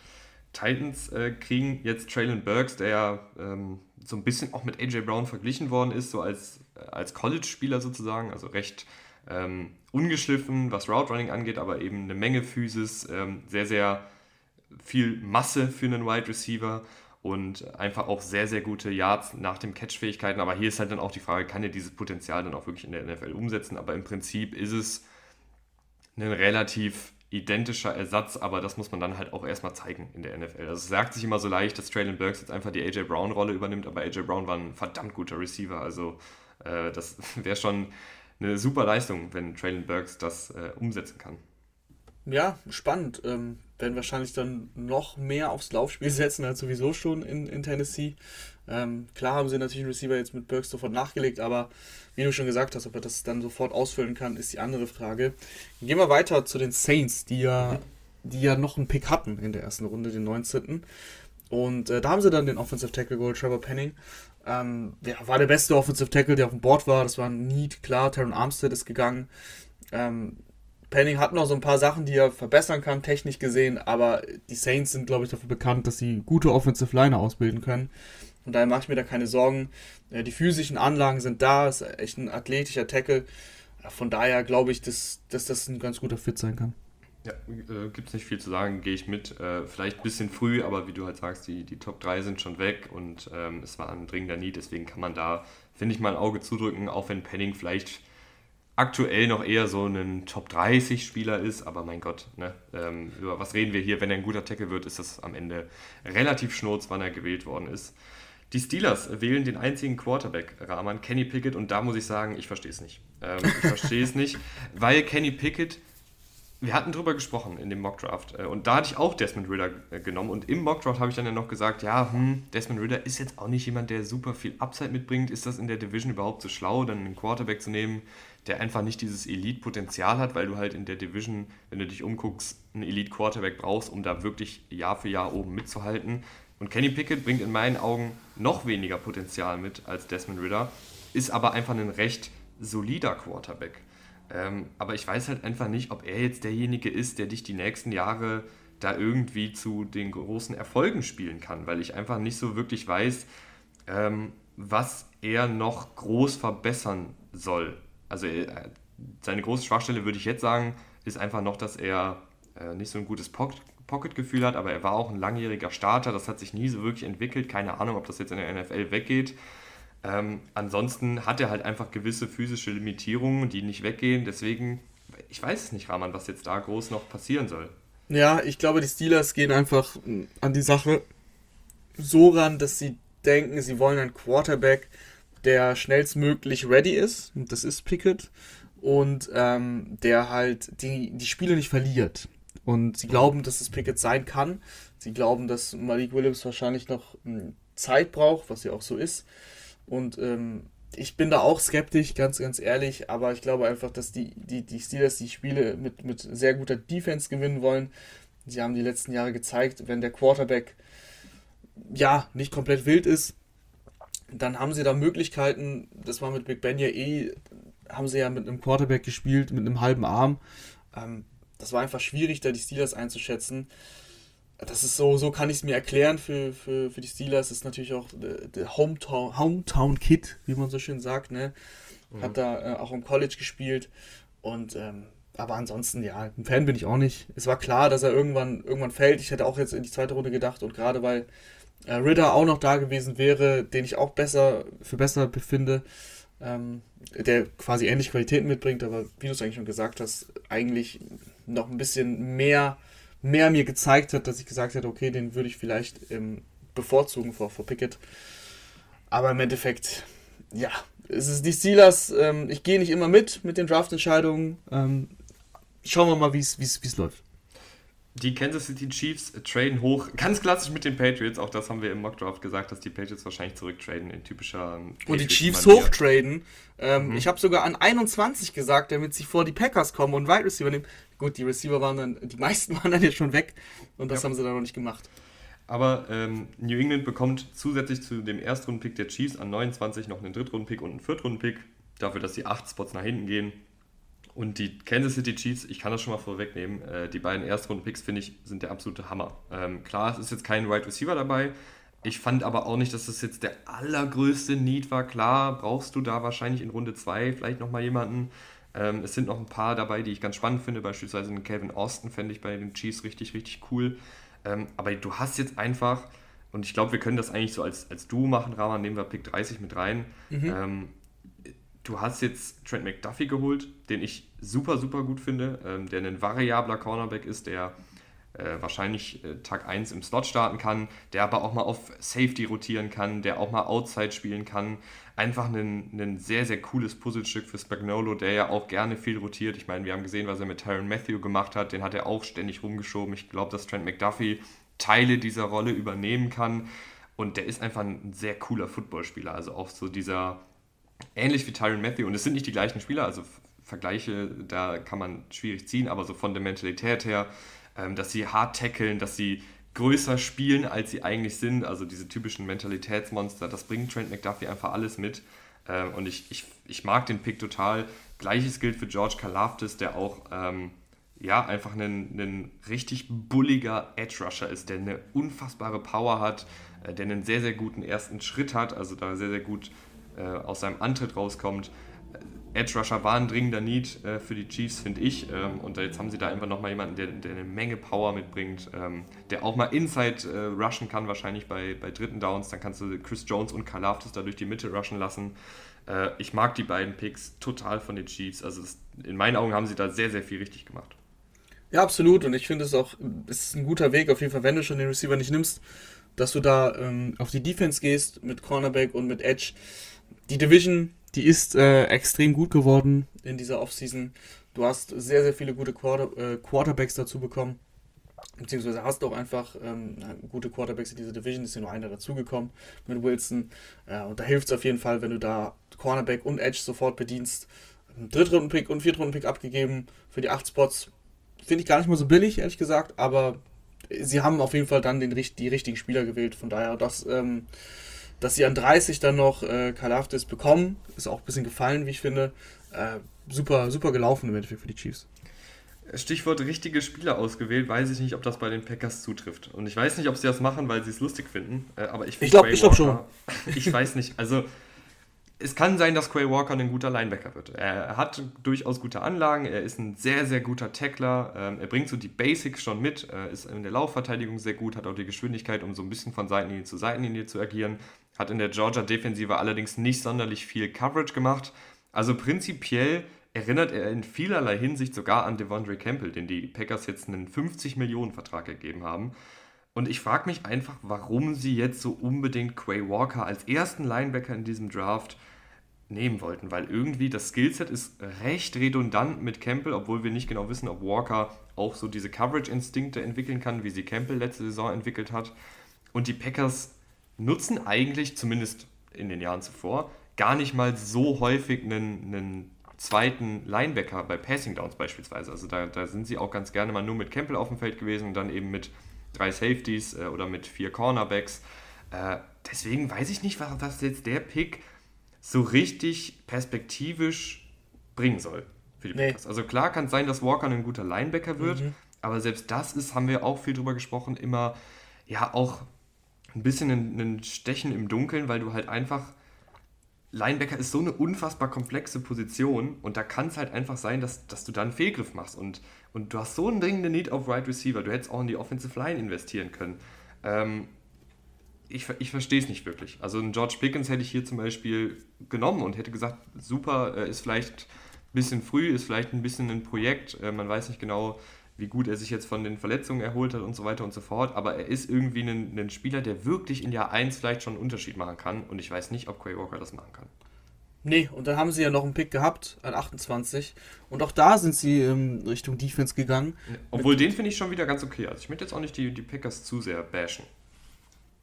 Titans äh, kriegen jetzt Traylon Burks, der ja ähm, so ein bisschen auch mit AJ Brown verglichen worden ist, so als, äh, als College-Spieler sozusagen, also recht ähm, ungeschliffen, was Route Running angeht, aber eben eine Menge Physis, ähm, sehr, sehr viel Masse für einen Wide Receiver und einfach auch sehr, sehr gute Yards nach dem Catch-Fähigkeiten. Aber hier ist halt dann auch die Frage, kann er dieses Potenzial dann auch wirklich in der NFL umsetzen? Aber im Prinzip ist es ein relativ identischer Ersatz, aber das muss man dann halt auch erstmal zeigen in der NFL. Also es sagt sich immer so leicht, dass Traylon Burks jetzt einfach die AJ Brown-Rolle übernimmt, aber AJ Brown war ein verdammt guter Receiver. Also äh, das wäre schon eine super Leistung, wenn Traylon Burks das äh, umsetzen kann. Ja, spannend. Ähm, werden wahrscheinlich dann noch mehr aufs Laufspiel setzen als sowieso schon in, in Tennessee. Ähm, klar haben sie natürlich einen Receiver jetzt mit Burks sofort nachgelegt, aber wie du schon gesagt hast, ob er das dann sofort ausfüllen kann, ist die andere Frage. Gehen wir weiter zu den Saints, die ja, die ja noch einen Pick hatten in der ersten Runde, den 19. Und äh, da haben sie dann den Offensive Tackle geholt, Trevor Penning. Ähm, der war der beste Offensive Tackle, der auf dem Board war. Das war Need, klar. Taron Armstead ist gegangen. Ähm, Penning hat noch so ein paar Sachen, die er verbessern kann, technisch gesehen, aber die Saints sind, glaube ich, dafür bekannt, dass sie gute Offensive Liner ausbilden können. Von daher mache ich mir da keine Sorgen. Die physischen Anlagen sind da, ist echt ein athletischer Tackle. Von daher glaube ich, dass, dass das ein ganz guter Fit sein kann. Ja, äh, gibt es nicht viel zu sagen, gehe ich mit. Äh, vielleicht ein bisschen früh, aber wie du halt sagst, die, die Top 3 sind schon weg und ähm, es war ein dringender Need, deswegen kann man da, finde ich, mal ein Auge zudrücken, auch wenn Penning vielleicht aktuell noch eher so ein Top 30 Spieler ist, aber mein Gott, ne, ähm, über was reden wir hier? Wenn er ein guter Tackle wird, ist das am Ende relativ schnurz, wann er gewählt worden ist. Die Steelers wählen den einzigen Quarterback, Rahman, Kenny Pickett, und da muss ich sagen, ich verstehe es nicht. Ähm, ich verstehe es nicht, weil Kenny Pickett wir hatten drüber gesprochen in dem Mockdraft äh, und da hatte ich auch Desmond Ritter äh, genommen und im Mockdraft habe ich dann ja noch gesagt, ja, hm, Desmond Ritter ist jetzt auch nicht jemand, der super viel Upside mitbringt. Ist das in der Division überhaupt so schlau, dann einen Quarterback zu nehmen, der einfach nicht dieses Elite-Potenzial hat, weil du halt in der Division, wenn du dich umguckst, einen Elite-Quarterback brauchst, um da wirklich Jahr für Jahr oben mitzuhalten. Und Kenny Pickett bringt in meinen Augen noch weniger Potenzial mit als Desmond Ritter, ist aber einfach ein recht solider Quarterback. Ähm, aber ich weiß halt einfach nicht, ob er jetzt derjenige ist, der dich die nächsten Jahre da irgendwie zu den großen Erfolgen spielen kann, weil ich einfach nicht so wirklich weiß, ähm, was er noch groß verbessern soll. Also äh, seine große Schwachstelle würde ich jetzt sagen, ist einfach noch, dass er äh, nicht so ein gutes Pocket-Gefühl hat, aber er war auch ein langjähriger Starter, das hat sich nie so wirklich entwickelt. Keine Ahnung, ob das jetzt in der NFL weggeht. Ähm, ansonsten hat er halt einfach gewisse physische Limitierungen, die nicht weggehen. Deswegen, ich weiß es nicht, Rahman, was jetzt da groß noch passieren soll. Ja, ich glaube, die Steelers gehen einfach an die Sache so ran, dass sie denken, sie wollen einen Quarterback, der schnellstmöglich ready ist. Das ist Pickett. Und ähm, der halt die, die Spiele nicht verliert. Und sie glauben, dass es Pickett sein kann. Sie glauben, dass Malik Williams wahrscheinlich noch hm, Zeit braucht, was ja auch so ist. Und ähm, ich bin da auch skeptisch, ganz, ganz ehrlich, aber ich glaube einfach, dass die, die, die Steelers die Spiele mit, mit sehr guter Defense gewinnen wollen. Sie haben die letzten Jahre gezeigt, wenn der Quarterback ja nicht komplett wild ist, dann haben sie da Möglichkeiten. Das war mit Big Ben ja eh, haben sie ja mit einem Quarterback gespielt, mit einem halben Arm. Ähm, das war einfach schwierig, da die Steelers einzuschätzen das ist so, so kann ich es mir erklären für, für, für die Steelers. Das ist natürlich auch der Hometown, Hometown Kid, wie man so schön sagt, ne? Mhm. Hat da äh, auch im College gespielt. Und ähm, aber ansonsten, ja, ein Fan bin ich auch nicht. Es war klar, dass er irgendwann, irgendwann fällt. Ich hätte auch jetzt in die zweite Runde gedacht und gerade weil äh, Ritter auch noch da gewesen wäre, den ich auch besser für besser befinde, ähm, der quasi ähnliche Qualitäten mitbringt, aber wie du es eigentlich schon gesagt hast, eigentlich noch ein bisschen mehr mehr mir gezeigt hat, dass ich gesagt hätte, okay, den würde ich vielleicht ähm, bevorzugen vor, vor Pickett. Aber im Endeffekt, ja, es ist die Steelers. Ähm, ich gehe nicht immer mit mit den Draftentscheidungen. Ähm, schauen wir mal, wie es läuft. Die Kansas City Chiefs traden hoch, ganz klassisch mit den Patriots. Auch das haben wir im Mockdraft gesagt, dass die Patriots wahrscheinlich zurücktraden in typischer. Und die Chiefs hochtraden. Ähm, mhm. Ich habe sogar an 21 gesagt, damit sie vor die Packers kommen und Wide Receiver nehmen. Gut, die Receiver waren dann, die meisten waren dann ja schon weg und das ja. haben sie dann noch nicht gemacht. Aber ähm, New England bekommt zusätzlich zu dem Erstrundenpick der Chiefs an 29 noch einen Drittrundenpick und einen Viertrundenpick. Dafür, dass sie acht Spots nach hinten gehen. Und die Kansas City Chiefs, ich kann das schon mal vorwegnehmen, äh, die beiden Erstrunden-Picks, finde ich, sind der absolute Hammer. Ähm, klar, es ist jetzt kein Wide right Receiver dabei. Ich fand aber auch nicht, dass das jetzt der allergrößte Need war. Klar, brauchst du da wahrscheinlich in Runde 2 vielleicht nochmal jemanden. Ähm, es sind noch ein paar dabei, die ich ganz spannend finde. Beispielsweise einen Kevin Austin fände ich bei den Chiefs richtig, richtig cool. Ähm, aber du hast jetzt einfach, und ich glaube, wir können das eigentlich so als, als Duo machen, Rahman, nehmen wir Pick 30 mit rein. Mhm. Ähm, du hast jetzt Trent McDuffie geholt, den ich super, super gut finde, ähm, der ein variabler Cornerback ist, der äh, wahrscheinlich äh, Tag 1 im Slot starten kann, der aber auch mal auf Safety rotieren kann, der auch mal Outside spielen kann. Einfach ein, sehr, sehr cooles Puzzlestück für Spagnolo, der ja auch gerne viel rotiert. Ich meine, wir haben gesehen, was er mit Tyron Matthew gemacht hat, den hat er auch ständig rumgeschoben. Ich glaube, dass Trent McDuffie Teile dieser Rolle übernehmen kann. Und der ist einfach ein sehr cooler Footballspieler. Also auch so dieser ähnlich wie Tyron Matthew, und es sind nicht die gleichen Spieler, also Vergleiche, da kann man schwierig ziehen, aber so von der Mentalität her, ähm, dass sie hart tackeln, dass sie größer spielen, als sie eigentlich sind, also diese typischen Mentalitätsmonster, das bringt Trent McDuffie einfach alles mit. Ähm, und ich, ich, ich mag den Pick total. Gleiches gilt für George Kalafdis, der auch ähm, ja, einfach ein, ein richtig bulliger Edge-Rusher ist, der eine unfassbare Power hat, äh, der einen sehr, sehr guten ersten Schritt hat, also da sehr, sehr gut äh, aus seinem Antritt rauskommt. Edge Rusher war ein dringender Need äh, für die Chiefs, finde ich. Ähm, und jetzt haben sie da einfach nochmal jemanden, der, der, eine Menge Power mitbringt, ähm, der auch mal Inside äh, rushen kann, wahrscheinlich bei, bei dritten Downs. Dann kannst du Chris Jones und Kalaftis da durch die Mitte rushen lassen. Äh, ich mag die beiden Picks total von den Chiefs. Also das, in meinen Augen haben sie da sehr, sehr viel richtig gemacht. Ja, absolut. Und ich finde es auch, es ist ein guter Weg, auf jeden Fall, wenn du schon den Receiver nicht nimmst, dass du da ähm, auf die Defense gehst mit Cornerback und mit Edge die Division, die ist äh, extrem gut geworden in dieser Offseason. Du hast sehr, sehr viele gute Quarter, äh, Quarterbacks dazu bekommen. Beziehungsweise hast du auch einfach ähm, gute Quarterbacks in dieser Division, ist ja nur einer dazugekommen mit Wilson. Äh, und da hilft es auf jeden Fall, wenn du da Cornerback und Edge sofort bedienst. Drittrunden-Pick und Viertrunden-Pick abgegeben für die 8 Spots. Finde ich gar nicht mal so billig, ehrlich gesagt, aber sie haben auf jeden Fall dann den, die richtigen Spieler gewählt. Von daher, dass, ähm, dass sie an 30 dann noch äh, Kalafdis bekommen, ist auch ein bisschen gefallen, wie ich finde. Äh, super, super gelaufen im Endeffekt für die Chiefs. Stichwort richtige Spieler ausgewählt, weiß ich nicht, ob das bei den Packers zutrifft. Und ich weiß nicht, ob sie das machen, weil sie es lustig finden. Äh, aber ich Ich glaube glaub schon. Ich weiß nicht. Also es kann sein, dass Quay Walker ein guter Linebacker wird. Er hat durchaus gute Anlagen, er ist ein sehr, sehr guter Tackler, ähm, er bringt so die Basics schon mit, er ist in der Laufverteidigung sehr gut, hat auch die Geschwindigkeit, um so ein bisschen von Seitenlinie zu Seitenlinie zu agieren, hat in der Georgia-Defensive allerdings nicht sonderlich viel Coverage gemacht. Also prinzipiell erinnert er in vielerlei Hinsicht sogar an Devondre Campbell, den die Packers jetzt einen 50-Millionen-Vertrag gegeben haben. Und ich frage mich einfach, warum sie jetzt so unbedingt Quay Walker als ersten Linebacker in diesem Draft nehmen wollten, weil irgendwie das Skillset ist recht redundant mit Campbell, obwohl wir nicht genau wissen, ob Walker auch so diese Coverage-Instinkte entwickeln kann, wie sie Campbell letzte Saison entwickelt hat. Und die Packers nutzen eigentlich, zumindest in den Jahren zuvor, gar nicht mal so häufig einen, einen zweiten Linebacker bei Passing Downs beispielsweise. Also da, da sind sie auch ganz gerne mal nur mit Campbell auf dem Feld gewesen und dann eben mit drei Safeties äh, oder mit vier Cornerbacks. Äh, deswegen weiß ich nicht, was, was jetzt der Pick so richtig perspektivisch bringen soll für die nee. Packers. Also klar kann es sein, dass Walker ein guter Linebacker wird, mhm. aber selbst das ist, haben wir auch viel drüber gesprochen, immer ja auch ein bisschen ein, ein Stechen im Dunkeln, weil du halt einfach Linebacker ist so eine unfassbar komplexe Position und da kann es halt einfach sein, dass, dass du da einen Fehlgriff machst und, und du hast so einen dringenden Need auf Right Receiver, du hättest auch in die Offensive Line investieren können. Ähm, ich, ich verstehe es nicht wirklich. Also einen George Pickens hätte ich hier zum Beispiel genommen und hätte gesagt, super, äh, ist vielleicht ein bisschen früh, ist vielleicht ein bisschen ein Projekt, äh, man weiß nicht genau, wie gut er sich jetzt von den Verletzungen erholt hat und so weiter und so fort, aber er ist irgendwie ein, ein Spieler, der wirklich in Jahr 1 vielleicht schon einen Unterschied machen kann und ich weiß nicht, ob Quay Walker das machen kann. Nee, und dann haben sie ja noch einen Pick gehabt an 28 und auch da sind sie ähm, Richtung Defense gegangen. Obwohl den finde ich schon wieder ganz okay. Also ich möchte jetzt auch nicht die, die Packers zu sehr bashen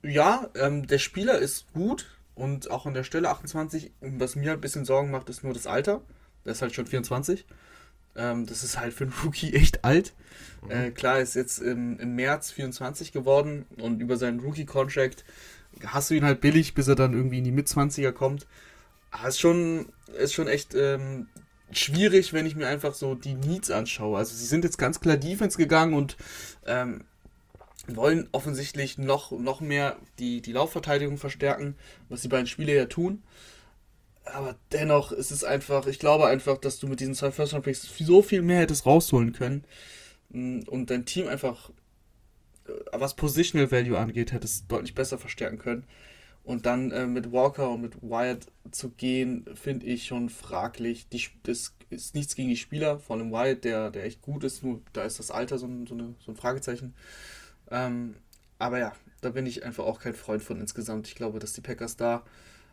ja, ähm, der Spieler ist gut und auch an der Stelle 28, was mir ein bisschen Sorgen macht, ist nur das Alter. Der ist halt schon 24. Ähm, das ist halt für einen Rookie echt alt. Mhm. Äh, klar, ist jetzt im, im März 24 geworden und über seinen Rookie-Contract hast du ihn halt billig, bis er dann irgendwie in die Mitzwanziger kommt. Aber ist schon, ist schon echt ähm, schwierig, wenn ich mir einfach so die Needs anschaue. Also sie sind jetzt ganz klar Defense gegangen und ähm, wollen offensichtlich noch, noch mehr die, die Laufverteidigung verstärken, was die beiden Spieler ja tun. Aber dennoch ist es einfach, ich glaube einfach, dass du mit diesen zwei First Round Picks so viel mehr hättest rausholen können mm, und dein Team einfach, äh, was Positional Value angeht, hättest deutlich besser verstärken können. Und dann äh, mit Walker und mit Wyatt zu gehen, finde ich schon fraglich. Die, das ist nichts gegen die Spieler, vor allem Wyatt, der, der echt gut ist, nur da ist das Alter so ein, so eine, so ein Fragezeichen. Ähm, aber ja, da bin ich einfach auch kein Freund von insgesamt. Ich glaube, dass die Packers da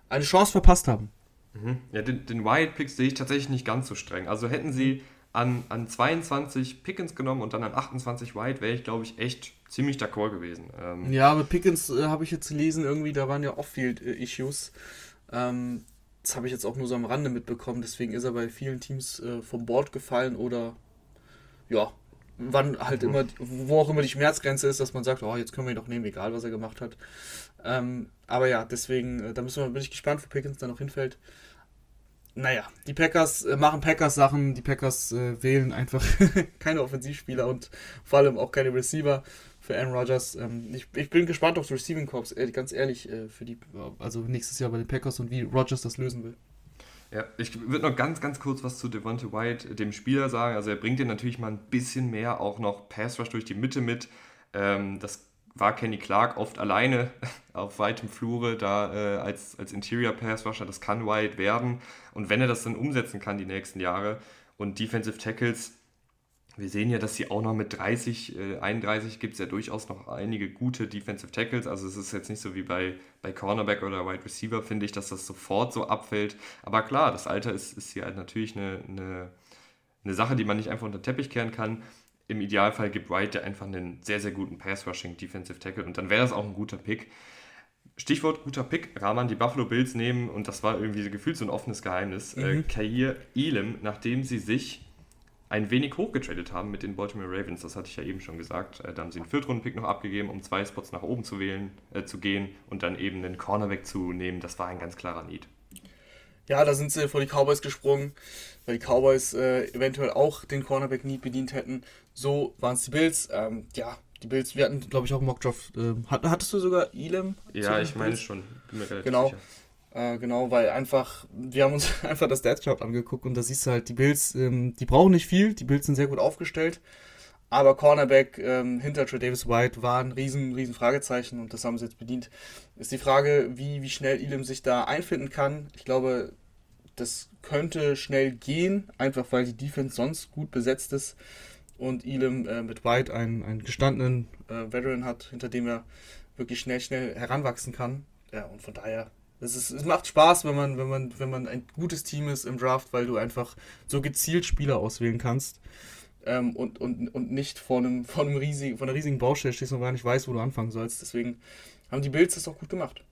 eine Chance verpasst haben. Mhm. Ja, den, den Wyatt-Pick sehe ich tatsächlich nicht ganz so streng. Also hätten sie an, an 22 Pickens genommen und dann an 28 White, wäre ich, glaube ich, echt ziemlich d'accord gewesen. Ähm ja, aber Pickens äh, habe ich jetzt gelesen, irgendwie, da waren ja Off-Field-Issues. Ähm, das habe ich jetzt auch nur so am Rande mitbekommen, deswegen ist er bei vielen Teams äh, vom Board gefallen oder ja, wann halt immer, wo auch immer die Schmerzgrenze ist, dass man sagt, oh, jetzt können wir ihn doch nehmen, egal was er gemacht hat. Ähm, aber ja, deswegen, äh, da müssen wir, bin ich gespannt, wo Pickens da noch hinfällt. Naja, die Packers äh, machen Packers-Sachen, die Packers äh, wählen einfach keine Offensivspieler und vor allem auch keine Receiver für Aaron Rodgers. Ähm, ich, ich, bin gespannt auf das Receiving Corps, ganz ehrlich, äh, für die, also nächstes Jahr bei den Packers und wie Rodgers das lösen will. Ja, ich würde noch ganz, ganz kurz was zu Devonta White, dem Spieler, sagen. Also er bringt dir natürlich mal ein bisschen mehr auch noch Pass Rush durch die Mitte mit. Ähm, das war Kenny Clark oft alleine auf weitem Flure da äh, als, als Interior Pass Rusher. Das kann White werden. Und wenn er das dann umsetzen kann die nächsten Jahre und Defensive Tackles wir sehen ja, dass sie auch noch mit 30, äh, 31 gibt es ja durchaus noch einige gute Defensive Tackles. Also es ist jetzt nicht so wie bei, bei Cornerback oder Wide Receiver, finde ich, dass das sofort so abfällt. Aber klar, das Alter ist, ist hier halt natürlich eine, eine eine Sache, die man nicht einfach unter den Teppich kehren kann. Im Idealfall gibt White der einfach einen sehr, sehr guten Pass-Rushing Defensive Tackle und dann wäre das auch ein guter Pick. Stichwort guter Pick, Rahman die Buffalo Bills nehmen und das war irgendwie gefühlt so ein offenes Geheimnis. Mhm. Äh, Kair Elam, nachdem sie sich ein wenig hochgetradet haben mit den Baltimore Ravens, das hatte ich ja eben schon gesagt. Äh, da haben sie einen Viertrunden-Pick noch abgegeben, um zwei Spots nach oben zu wählen, äh, zu gehen und dann eben einen Corner wegzunehmen. Das war ein ganz klarer Need. Ja, da sind sie vor die Cowboys gesprungen, weil die Cowboys äh, eventuell auch den Cornerback nie bedient hätten. So waren es die Bills. Ähm, ja, die Bills, wir hatten, glaube ich, auch Mockdraft. Äh, hattest du sogar Elam? Ja, ich meine schon. Genau. sicher. Äh, genau, weil einfach, wir haben uns einfach das Death Chart angeguckt und da siehst du halt, die Bills, ähm, die brauchen nicht viel, die Bills sind sehr gut aufgestellt, aber Cornerback ähm, hinter Trey Davis White war ein riesen, riesen Fragezeichen und das haben sie jetzt bedient. Ist die Frage, wie, wie schnell Elam sich da einfinden kann. Ich glaube, das könnte schnell gehen, einfach weil die Defense sonst gut besetzt ist und Elam äh, mit White einen, einen gestandenen äh, Veteran hat, hinter dem er wirklich schnell, schnell heranwachsen kann. Ja, und von daher es, ist, es macht Spaß, wenn man, wenn, man, wenn man ein gutes Team ist im Draft, weil du einfach so gezielt Spieler auswählen kannst ähm, und, und, und nicht vor, einem, vor, einem riesigen, vor einer riesigen Baustelle stehst und gar nicht weißt, wo du anfangen sollst. Deswegen haben die Bills das auch gut gemacht.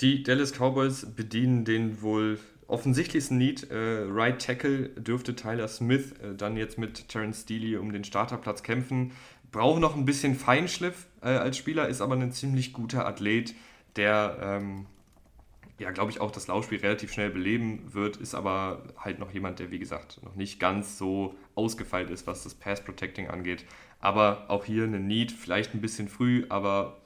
Die Dallas Cowboys bedienen den wohl offensichtlichsten Need. Äh, right Tackle dürfte Tyler Smith äh, dann jetzt mit Terence Steely um den Starterplatz kämpfen. Braucht noch ein bisschen Feinschliff äh, als Spieler, ist aber ein ziemlich guter Athlet, der ähm, ja, glaube ich, auch das Laufspiel relativ schnell beleben wird, ist aber halt noch jemand, der, wie gesagt, noch nicht ganz so ausgefeilt ist, was das Pass-Protecting angeht. Aber auch hier eine Need, vielleicht ein bisschen früh, aber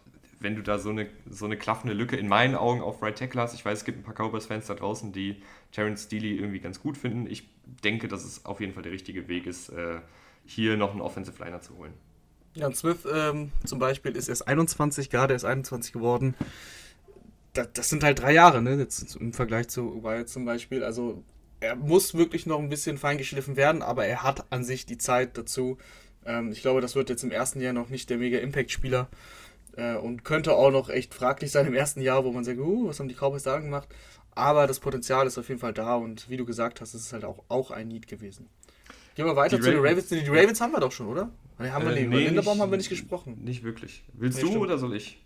wenn du da so eine, so eine klaffende Lücke in meinen Augen auf Right Tackle hast, ich weiß, es gibt ein paar Cowboys-Fans da draußen, die Terence Steely irgendwie ganz gut finden. Ich denke, dass es auf jeden Fall der richtige Weg ist, äh, hier noch einen Offensive Liner zu holen. Ja, Smith ähm, zum Beispiel ist erst 21, gerade erst 21 geworden das, das sind halt drei Jahre, ne? Jetzt im Vergleich zu Wyatt zum Beispiel. Also er muss wirklich noch ein bisschen feingeschliffen werden, aber er hat an sich die Zeit dazu. Ähm, ich glaube, das wird jetzt im ersten Jahr noch nicht der mega Impact-Spieler äh, und könnte auch noch echt fraglich sein im ersten Jahr, wo man sagt, uh, was haben die Cowboys da gemacht? Aber das Potenzial ist auf jeden Fall da und wie du gesagt hast, es ist halt auch, auch ein Need gewesen. Gehen wir weiter die zu den Ravens. Die Ravens haben wir doch schon, oder? Nee, haben wir äh, nicht. Nee, Linderbaum haben wir nicht gesprochen. Nicht wirklich. Willst nee, du stimmt. oder soll ich?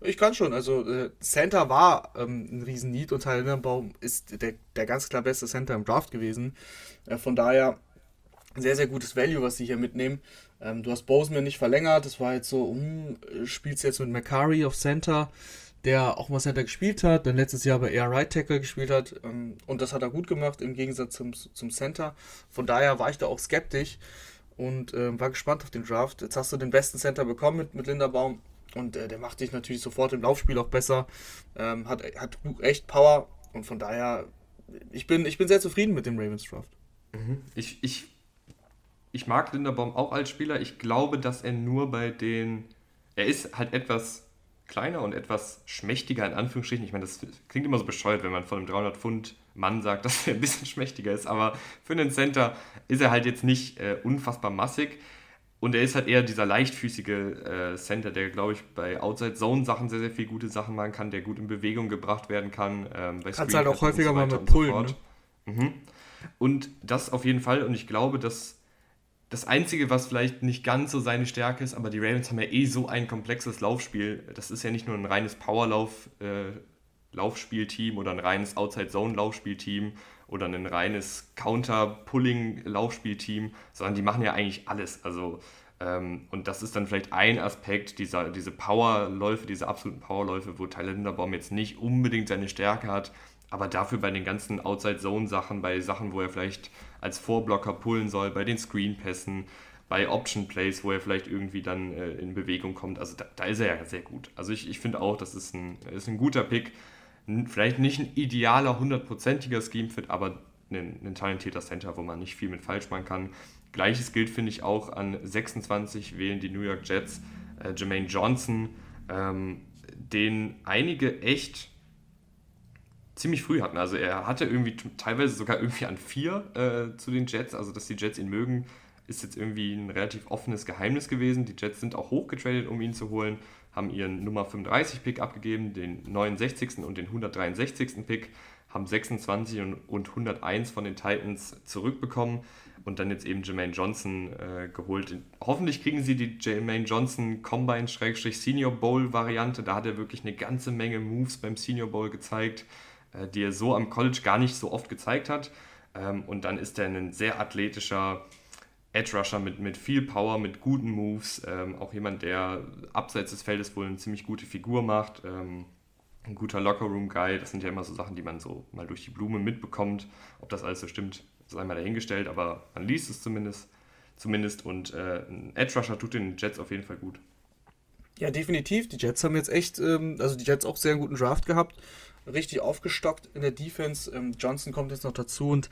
Ich kann schon. Also äh, Center war ähm, ein Riesen-Need und Tyler Lindenbaum ist der, der ganz klar beste Center im Draft gewesen. Äh, von daher sehr, sehr gutes Value, was sie hier mitnehmen. Ähm, du hast Boseman nicht verlängert. Das war jetzt so, hm, spielst jetzt mit McCurry auf Center, der auch mal Center gespielt hat, dann letztes Jahr aber eher Right Tackle gespielt hat. Ähm, und das hat er gut gemacht im Gegensatz zum, zum Center. Von daher war ich da auch skeptisch und äh, war gespannt auf den Draft. Jetzt hast du den besten Center bekommen mit, mit Linderbaum und äh, der macht dich natürlich sofort im Laufspiel auch besser. Ähm, hat, hat echt Power. Und von daher, ich bin, ich bin sehr zufrieden mit dem Ravens Draft. Mhm. Ich, ich, ich mag Linderbaum auch als Spieler. Ich glaube, dass er nur bei den. Er ist halt etwas kleiner und etwas schmächtiger in Anführungsstrichen. Ich meine, das klingt immer so bescheuert, wenn man von einem 300 Pfund Mann sagt, dass er ein bisschen schmächtiger ist. Aber für einen Center ist er halt jetzt nicht äh, unfassbar massig. Und er ist halt eher dieser leichtfüßige äh, Center, der, glaube ich, bei Outside Zone Sachen sehr, sehr viel gute Sachen machen kann, der gut in Bewegung gebracht werden kann. Ähm, Kannst halt auch häufiger so mal mit Pullen. So ne? mhm. Und das auf jeden Fall. Und ich glaube, dass das Einzige, was vielleicht nicht ganz so seine Stärke ist, aber die Ravens haben ja eh so ein komplexes Laufspiel. Das ist ja nicht nur ein reines Powerlauf, äh, oder ein reines Outside-Zone-Laufspielteam oder ein reines Counter-Pulling-Laufspielteam, sondern die machen ja eigentlich alles. Also, ähm, und das ist dann vielleicht ein Aspekt, dieser, diese Powerläufe, diese absoluten Powerläufe, wo Tyler Linderbaum jetzt nicht unbedingt seine Stärke hat, aber dafür bei den ganzen Outside-Zone-Sachen, bei Sachen, wo er vielleicht als Vorblocker pullen soll, bei den Screen-Pässen, bei Option Plays, wo er vielleicht irgendwie dann äh, in Bewegung kommt. Also da, da, ist er ja sehr gut. Also ich, ich finde auch, das ist ein, ist ein guter Pick vielleicht nicht ein idealer, hundertprozentiger Scheme-Fit, aber ein, ein, talentierter Center, wo man nicht viel mit falsch machen kann. Gleiches gilt, finde ich, auch an 26 wählen die New York Jets äh, Jermaine Johnson, ähm, den einige echt ziemlich früh hatten. Also er hatte irgendwie teilweise sogar irgendwie an vier äh, zu den Jets, also dass die Jets ihn mögen, ist jetzt irgendwie ein relativ offenes Geheimnis gewesen. Die Jets sind auch hochgetradet, um ihn zu holen haben ihren Nummer 35 Pick abgegeben, den 69. und den 163. Pick, haben 26 und, 101 von den Titans zurückbekommen. und dann jetzt eben Jermaine Johnson äh, geholt. Hoffentlich kriegen sie die Jermaine Johnson Combine-Senior Bowl-Variante. Da hat er wirklich eine ganze Menge Moves beim Senior Bowl gezeigt, äh, die er so am College gar nicht so oft gezeigt hat. Ähm, und dann ist er ein sehr athletischer Edge Rusher mit, mit viel Power, mit guten Moves. Ähm, auch jemand, der abseits des Feldes wohl eine ziemlich gute Figur macht. Ähm, ein guter Lockerroom-Guy. Das sind ja immer so Sachen, die man so mal durch die Blume mitbekommt. Ob das alles so stimmt, sei mal dahingestellt, aber man liest es zumindest. zumindest und äh, ein Edge Rusher tut den Jets auf jeden Fall gut. Ja, definitiv. Die Jets haben jetzt echt, ähm, also die Jets auch sehr guten Draft gehabt. Richtig aufgestockt in der Defense. Ähm, Johnson kommt jetzt noch dazu und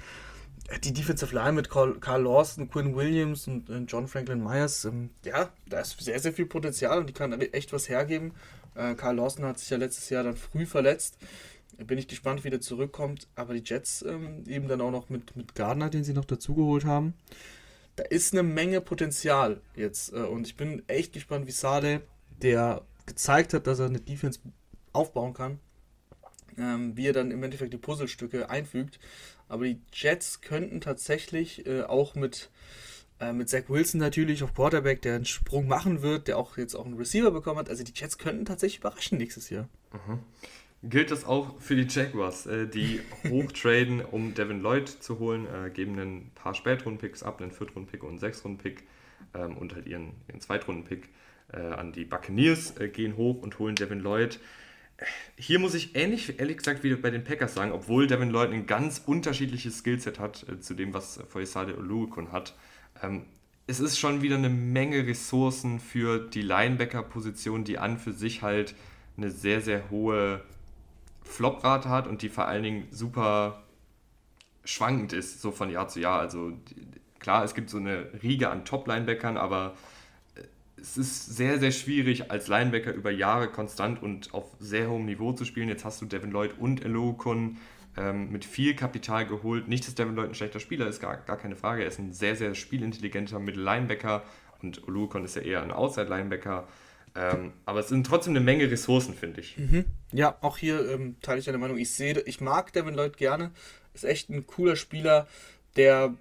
äh, die Defensive Line mit Carl, Lawson, Quinn Williams und äh, John Franklin Myers, ähm, ja, da ist sehr, sehr viel Potenzial und die kann echt was hergeben. Äh, Carl Lawson hat sich ja letztes Jahr dann früh verletzt. Bin ich gespannt, wie der zurückkommt. Aber die Jets ähm, eben dann auch noch mit, mit Gardner, den sie noch dazugeholt haben. Da ist eine Menge Potenzial jetzt. Äh, und ich bin echt gespannt, wie Sade, der gezeigt hat, dass er eine Defense aufbauen kann, ähm, wie er dann im Endeffekt die Puzzlestücke einfügt. Aber die Jets könnten tatsächlich äh, auch mit, äh, mit Zach Wilson natürlich auf Quarterback, der einen Sprung machen wird, der auch jetzt auch einen Receiver bekommen hat. Also die Jets könnten tatsächlich überraschen nächstes Jahr. Mhm gilt das auch für die Jaguars, äh, die hochtraden, um Devin Lloyd zu holen, äh, geben ein paar Spätrundenpicks ab, einen Viertrunden-Pick und einen Sechstrunden-Pick ähm, und halt ihren, ihren Zweitrunden-Pick äh, an die Buccaneers, äh, gehen hoch und holen Devin Lloyd. Hier muss ich ähnlich, ehrlich gesagt, wie bei den Packers sagen, obwohl Devin Lloyd ein ganz unterschiedliches Skillset hat äh, zu dem, was Foyesade Olukun hat. Ähm, es ist schon wieder eine Menge Ressourcen für die Linebacker-Position, die an für sich halt eine sehr, sehr hohe Floprate hat und die vor allen Dingen super schwankend ist, so von Jahr zu Jahr. Also klar, es gibt so eine Riege an Top-Linebackern, aber es ist sehr, sehr schwierig, als Linebacker über Jahre konstant und auf sehr hohem Niveau zu spielen. Jetzt hast du Devin Lloyd und Elokun ähm, mit viel Kapital geholt. Nicht, dass Devin Lloyd ein schlechter Spieler ist, gar, gar keine Frage. Er ist ein sehr, sehr spielintelligenter Mittel-Linebacker und Olukon ist ja eher ein Outside-Linebacker. Ähm, aber es sind trotzdem eine Menge Ressourcen, finde ich. Mhm. Ja, auch hier ähm, teile ich deine Meinung. Ich sehe, ich mag Devin Lloyd gerne. Ist echt ein cooler Spieler, der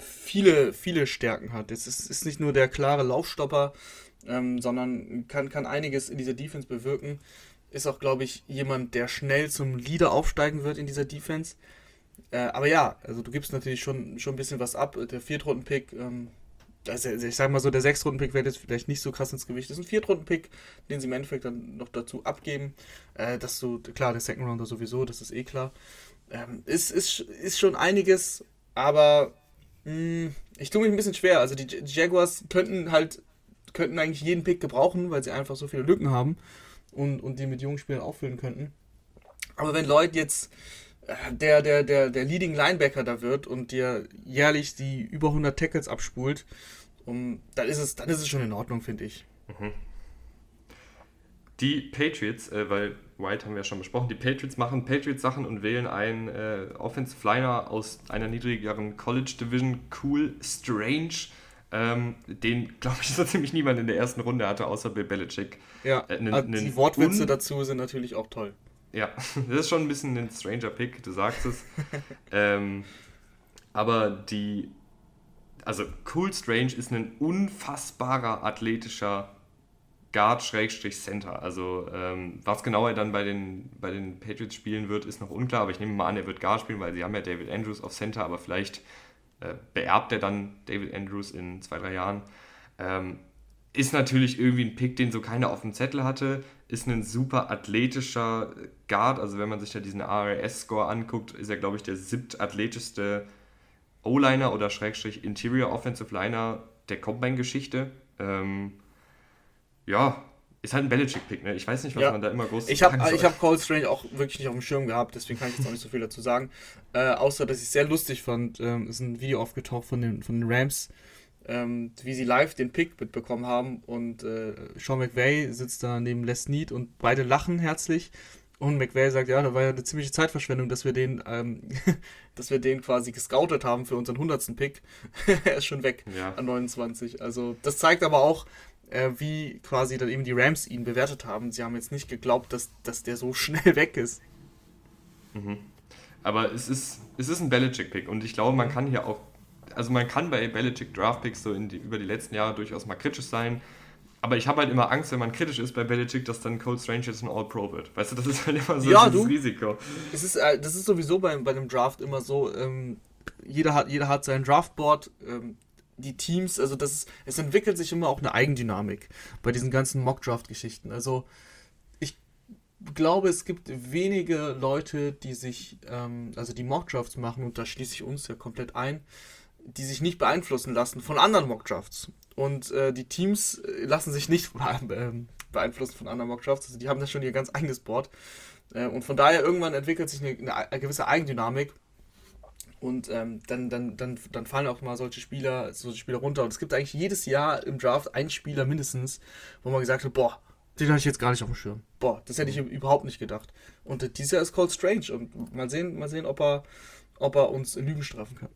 viele, viele Stärken hat. Es ist, ist nicht nur der klare Laufstopper, ähm, sondern kann, kann einiges in dieser Defense bewirken. Ist auch, glaube ich, jemand, der schnell zum Leader aufsteigen wird in dieser Defense. Äh, aber ja, also du gibst natürlich schon, schon ein bisschen was ab. Der Viertrunden-Pick ähm, ich sage mal so, der Sechstrunden-Pick wird jetzt vielleicht nicht so krass ins Gewicht. Das ist ein Viertrunden-Pick, den sie im Endeffekt dann noch dazu abgeben. Äh, dass du, klar, der Second Rounder sowieso, das ist eh klar. Ähm, ist, ist, ist schon einiges, aber ich tue mich ein bisschen schwer. Also die, Jaguars könnten halt, könnten eigentlich jeden Pick gebrauchen, weil sie einfach so viele Lücken haben und, und die mit jungen Spielern auffüllen könnten. Aber wenn Leute jetzt der, der, der, der Leading Linebacker da wird und dir jährlich die über 100 Tackles abspult, um, dann, ist es, dann ist es schon in Ordnung, finde ich. Mhm. Die Patriots, äh, weil White haben wir ja schon besprochen, die Patriots machen Patriots-Sachen und wählen einen äh, Offensive Liner aus einer niedrigeren College Division, Cool Strange, ähm, den, glaube ich, so ziemlich niemand in der ersten Runde hatte, außer Bill Belichick. Ja, äh, nen, nen die Wortwitze dazu sind natürlich auch toll. Ja, das ist schon ein bisschen ein stranger Pick, du sagst es. ähm, aber die, also Cool Strange ist ein unfassbarer athletischer Guard-Center. Also ähm, was genau er dann bei den, bei den Patriots spielen wird, ist noch unklar, aber ich nehme mal an, er wird Guard spielen, weil sie haben ja David Andrews auf Center, aber vielleicht äh, beerbt er dann David Andrews in zwei, drei Jahren. Ähm, ist natürlich irgendwie ein Pick, den so keiner auf dem Zettel hatte. Ist ein super athletischer Guard. Also wenn man sich da diesen ARS-Score anguckt, ist er, glaube ich, der siebtathletischste O-Liner oder Schrägstrich Interior Offensive Liner der Combine-Geschichte. Ähm, ja, ist halt ein Belichick-Pick, ne? Ich weiß nicht, was ja. man da immer groß Ich habe hab Cole Strange auch wirklich nicht auf dem Schirm gehabt, deswegen kann ich jetzt auch nicht so viel dazu sagen. Äh, außer, dass ich es sehr lustig fand, ähm, ist ein Video aufgetaucht von den, von den Rams, ähm, wie sie live den Pick mitbekommen haben und äh, Sean McVay sitzt da neben Les Need und beide lachen herzlich und McVay sagt, ja, da war ja eine ziemliche Zeitverschwendung, dass wir den, ähm, dass wir den quasi gescoutet haben für unseren 100. Pick. er ist schon weg ja. an 29. Also das zeigt aber auch, äh, wie quasi dann eben die Rams ihn bewertet haben. Sie haben jetzt nicht geglaubt, dass, dass der so schnell weg ist. Mhm. Aber es ist, es ist ein Belichick-Pick und ich glaube, man kann hier auch also man kann bei Belichick Draftpicks so die, über die letzten Jahre durchaus mal kritisch sein. Aber ich habe halt immer Angst, wenn man kritisch ist bei Belichick, dass dann Cold Strange jetzt ein All-Pro wird. Weißt du, das ist halt immer so ja, du, Risiko. Es ist, äh, das ist sowieso bei, bei einem Draft immer so, ähm, jeder, hat, jeder hat sein Draftboard, ähm, die Teams, also das ist, es entwickelt sich immer auch eine Eigendynamik bei diesen ganzen Mock-Draft-Geschichten. Also ich glaube, es gibt wenige Leute, die sich, ähm, also die Mock-Drafts machen, und da schließe ich uns ja komplett ein, die sich nicht beeinflussen lassen von anderen Mock-Drafts. Und äh, die Teams äh, lassen sich nicht ähm, beeinflussen von anderen Mock-Drafts. Also die haben da schon ihr ganz eigenes Board. Äh, und von daher irgendwann entwickelt sich eine, eine gewisse Eigendynamik. Und ähm, dann, dann, dann, dann fallen auch mal solche Spieler, solche Spieler runter. Und es gibt eigentlich jedes Jahr im Draft einen Spieler mindestens, wo man gesagt hat, boah, den hatte ich jetzt gar nicht auf dem Schirm. Boah, das hätte ich überhaupt nicht gedacht. Und äh, dieses Jahr ist Cold Strange. Und mal sehen, mal sehen, ob er, ob er uns Lügen strafen kann.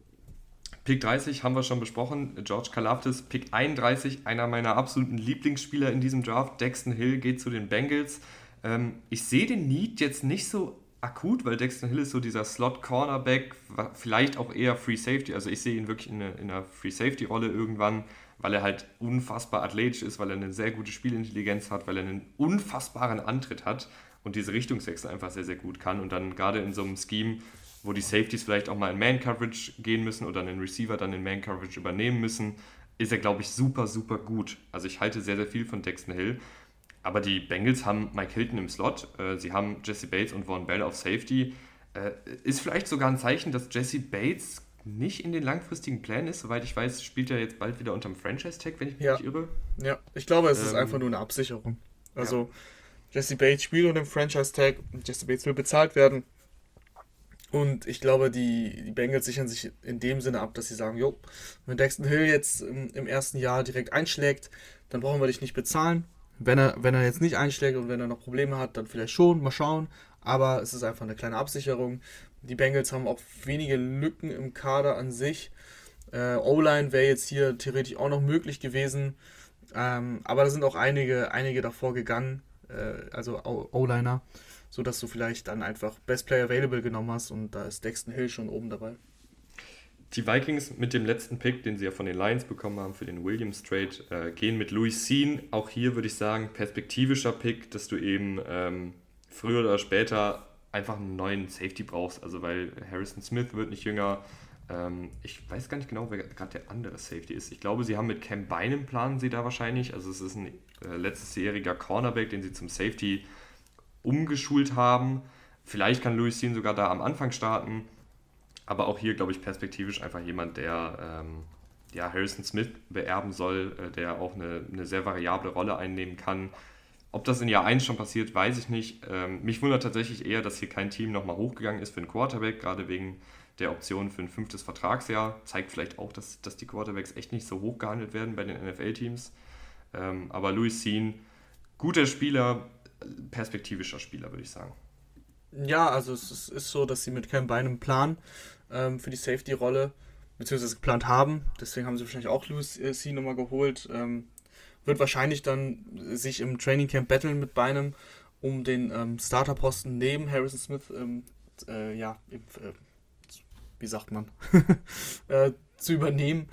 Pick 30 haben wir schon besprochen. George Kalafdis, Pick 31, einer meiner absoluten Lieblingsspieler in diesem Draft. Dexton Hill geht zu den Bengals. Ähm, ich sehe den Need jetzt nicht so akut, weil Dexton Hill ist so dieser Slot-Cornerback, vielleicht auch eher Free Safety. Also ich sehe ihn wirklich in, eine, in einer Free Safety-Rolle irgendwann, weil er halt unfassbar athletisch ist, weil er eine sehr gute Spielintelligenz hat, weil er einen unfassbaren Antritt hat und diese Richtungswechsel einfach sehr, sehr gut kann. Und dann gerade in so einem Scheme wo die Safeties vielleicht auch mal in Man-Coverage gehen müssen oder einen Receiver dann in Man-Coverage übernehmen müssen, ist er, glaube ich, super, super gut. Also ich halte sehr, sehr viel von Dexton Hill. Aber die Bengals haben Mike Hilton im Slot, äh, sie haben Jesse Bates und Vaughn Bell auf Safety. Äh, ist vielleicht sogar ein Zeichen, dass Jesse Bates nicht in den langfristigen Plänen ist. Soweit ich weiß, spielt er jetzt bald wieder unter dem Franchise-Tag, wenn ich mich ja. nicht irre. Ja, ich glaube, es ähm, ist einfach nur eine Absicherung. Also ja. Jesse Bates spielt unter dem Franchise-Tag, Jesse Bates will bezahlt werden. Und ich glaube, die, die Bengals sichern sich in dem Sinne ab, dass sie sagen, jo, wenn Dexton Hill jetzt im, im, ersten Jahr direkt einschlägt, dann brauchen wir dich nicht bezahlen. Wenn er, wenn er jetzt nicht einschlägt und wenn er noch Probleme hat, dann vielleicht schon, mal schauen. Aber es ist einfach eine kleine Absicherung. Die Bengals haben auch wenige Lücken im Kader an sich. Äh, O-Line wäre jetzt hier theoretisch auch noch möglich gewesen. Ähm, aber da sind auch einige, einige davor gegangen, äh, also O-Liner sodass du vielleicht dann einfach Best Player Available genommen hast und da ist Dexton Hill schon oben dabei. Die Vikings mit dem letzten Pick, den sie ja von den Lions bekommen haben für den Williams Trade, äh, gehen mit Louis Sean. Auch hier würde ich sagen, perspektivischer Pick, dass du eben ähm, früher oder später einfach einen neuen Safety brauchst. Also weil Harrison Smith wird nicht jünger. Ähm, ich weiß gar nicht genau, wer gerade der andere Safety ist. Ich glaube, sie haben mit Cam Bynum planen sie da wahrscheinlich. Also es ist ein äh, letztesjähriger Cornerback, den sie zum Safety umgeschult haben. Vielleicht kann Louis Sean sogar da am Anfang starten. Aber auch hier, glaube ich, perspektivisch einfach jemand, der ähm, ja, Harrison Smith beerben soll, äh, der auch eine, eine sehr variable Rolle einnehmen kann. Ob das in Jahr 1 schon passiert, weiß ich nicht. Ähm, mich wundert tatsächlich eher, dass hier kein Team nochmal hochgegangen ist für einen Quarterback, gerade wegen der Option für ein fünftes Vertragsjahr. Zeigt vielleicht auch, dass, dass die Quarterbacks echt nicht so hoch gehandelt werden bei den NFL-Teams. Ähm, aber Louis Sean, guter Spieler, perspektivischer Spieler, würde ich sagen. Ja, also es ist so, dass sie mit keinem Bein einen Plan ähm, für die Safety-Rolle beziehungsweise geplant haben. Deswegen haben sie wahrscheinlich auch Louis C. nochmal geholt. Ähm, wird wahrscheinlich dann sich im Training Camp battlen mit Beinem um den ähm, Starterposten neben Harrison Smith, ähm, äh, ja, äh, wie sagt man, äh, zu übernehmen.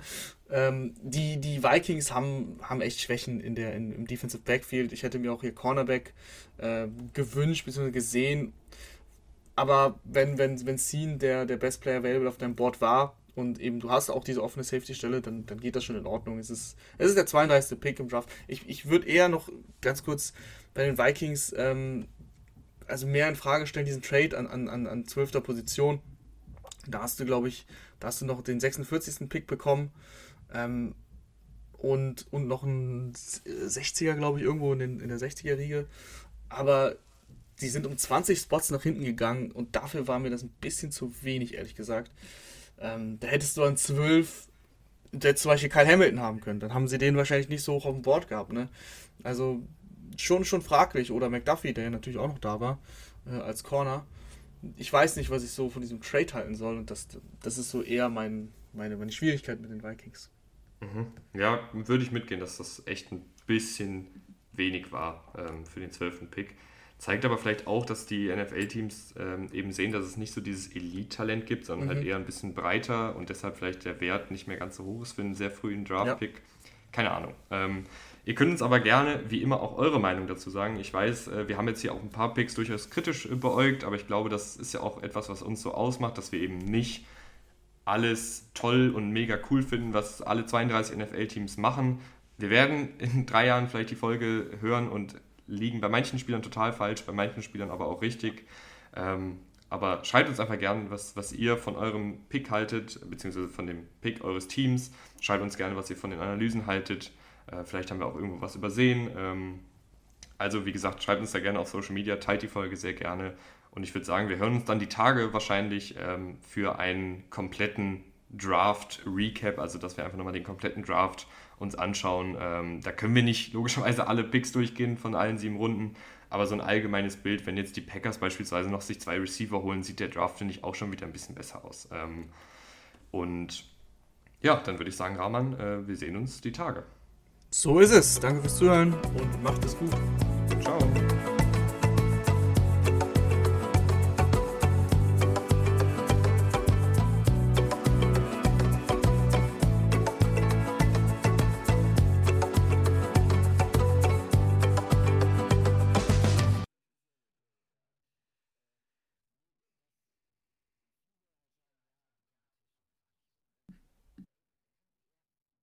Ähm, die, die Vikings haben, haben echt Schwächen in der, in, im Defensive Backfield. Ich hätte mir auch hier Cornerback äh, gewünscht bzw. gesehen. Aber wenn, wenn, wenn Scene der, der Best Player Available auf deinem Board war und eben du hast auch diese offene Safety-Stelle, dann, dann geht das schon in Ordnung. Es ist, es ist der 32. Pick im Draft. Ich, ich würde eher noch ganz kurz bei den Vikings ähm, also mehr in Frage stellen, diesen Trade an, an, an, an 12. Position. Da hast du, glaube ich, da hast du noch den 46. Pick bekommen. Ähm, und, und noch ein 60er, glaube ich, irgendwo in, den, in der 60er-Riege. Aber die sind um 20 Spots nach hinten gegangen und dafür war mir das ein bisschen zu wenig, ehrlich gesagt. Ähm, da hättest du an 12 der zum Beispiel Kyle Hamilton haben können. Dann haben sie den wahrscheinlich nicht so hoch auf dem Board gehabt. Ne? Also schon, schon fraglich. Oder McDuffie, der natürlich auch noch da war, äh, als Corner. Ich weiß nicht, was ich so von diesem Trade halten soll. Und das, das ist so eher mein, meine, meine Schwierigkeit mit den Vikings. Mhm. Ja, würde ich mitgehen, dass das echt ein bisschen wenig war ähm, für den 12. Pick. Zeigt aber vielleicht auch, dass die NFL-Teams ähm, eben sehen, dass es nicht so dieses Elite-Talent gibt, sondern halt mhm. halt eher ein bisschen breiter und deshalb vielleicht der Wert nicht mehr ganz so hoch ist für einen sehr frühen Draft-Pick. Ja. Keine Ahnung. Ähm, ihr könnt uns aber gerne, wie immer, auch eure Meinung dazu sagen. Ich weiß, äh, wir haben jetzt hier auch ein paar Picks durchaus kritisch beäugt, aber ich glaube, das ist ja auch etwas, was uns so ausmacht, dass wir eben nicht alles toll und mega cool finden, was alle 32 NFL-Teams machen. Wir werden in drei Jahren vielleicht die Folge hören und liegen bei manchen Spielern total falsch, bei manchen Spielern aber auch richtig. Ähm, aber schreibt uns einfach gerne, was, was ihr von eurem Pick haltet, beziehungsweise von dem Pick eures Teams. Schreibt uns gerne, was ihr von den Analysen haltet. Äh, vielleicht haben wir auch irgendwo was übersehen. Ähm, also, wie gesagt, schreibt uns da gerne auf Social Media, teilt die Folge sehr gerne. Und ich würde sagen, wir hören uns dann die Tage wahrscheinlich ähm, für einen kompletten Draft-Recap, also dass wir einfach nochmal den kompletten Draft uns anschauen. Ähm, da können wir nicht logischerweise alle Picks durchgehen von allen sieben Runden, aber so ein allgemeines Bild, wenn jetzt die Packers beispielsweise noch sich zwei Receiver holen, sieht der Draft, finde ich, auch schon wieder ein bisschen besser aus. Ähm, und ja, dann würde ich sagen, Rahman, äh, wir sehen uns die Tage. So ist es. Danke fürs Zuhören und macht es gut. Ciao.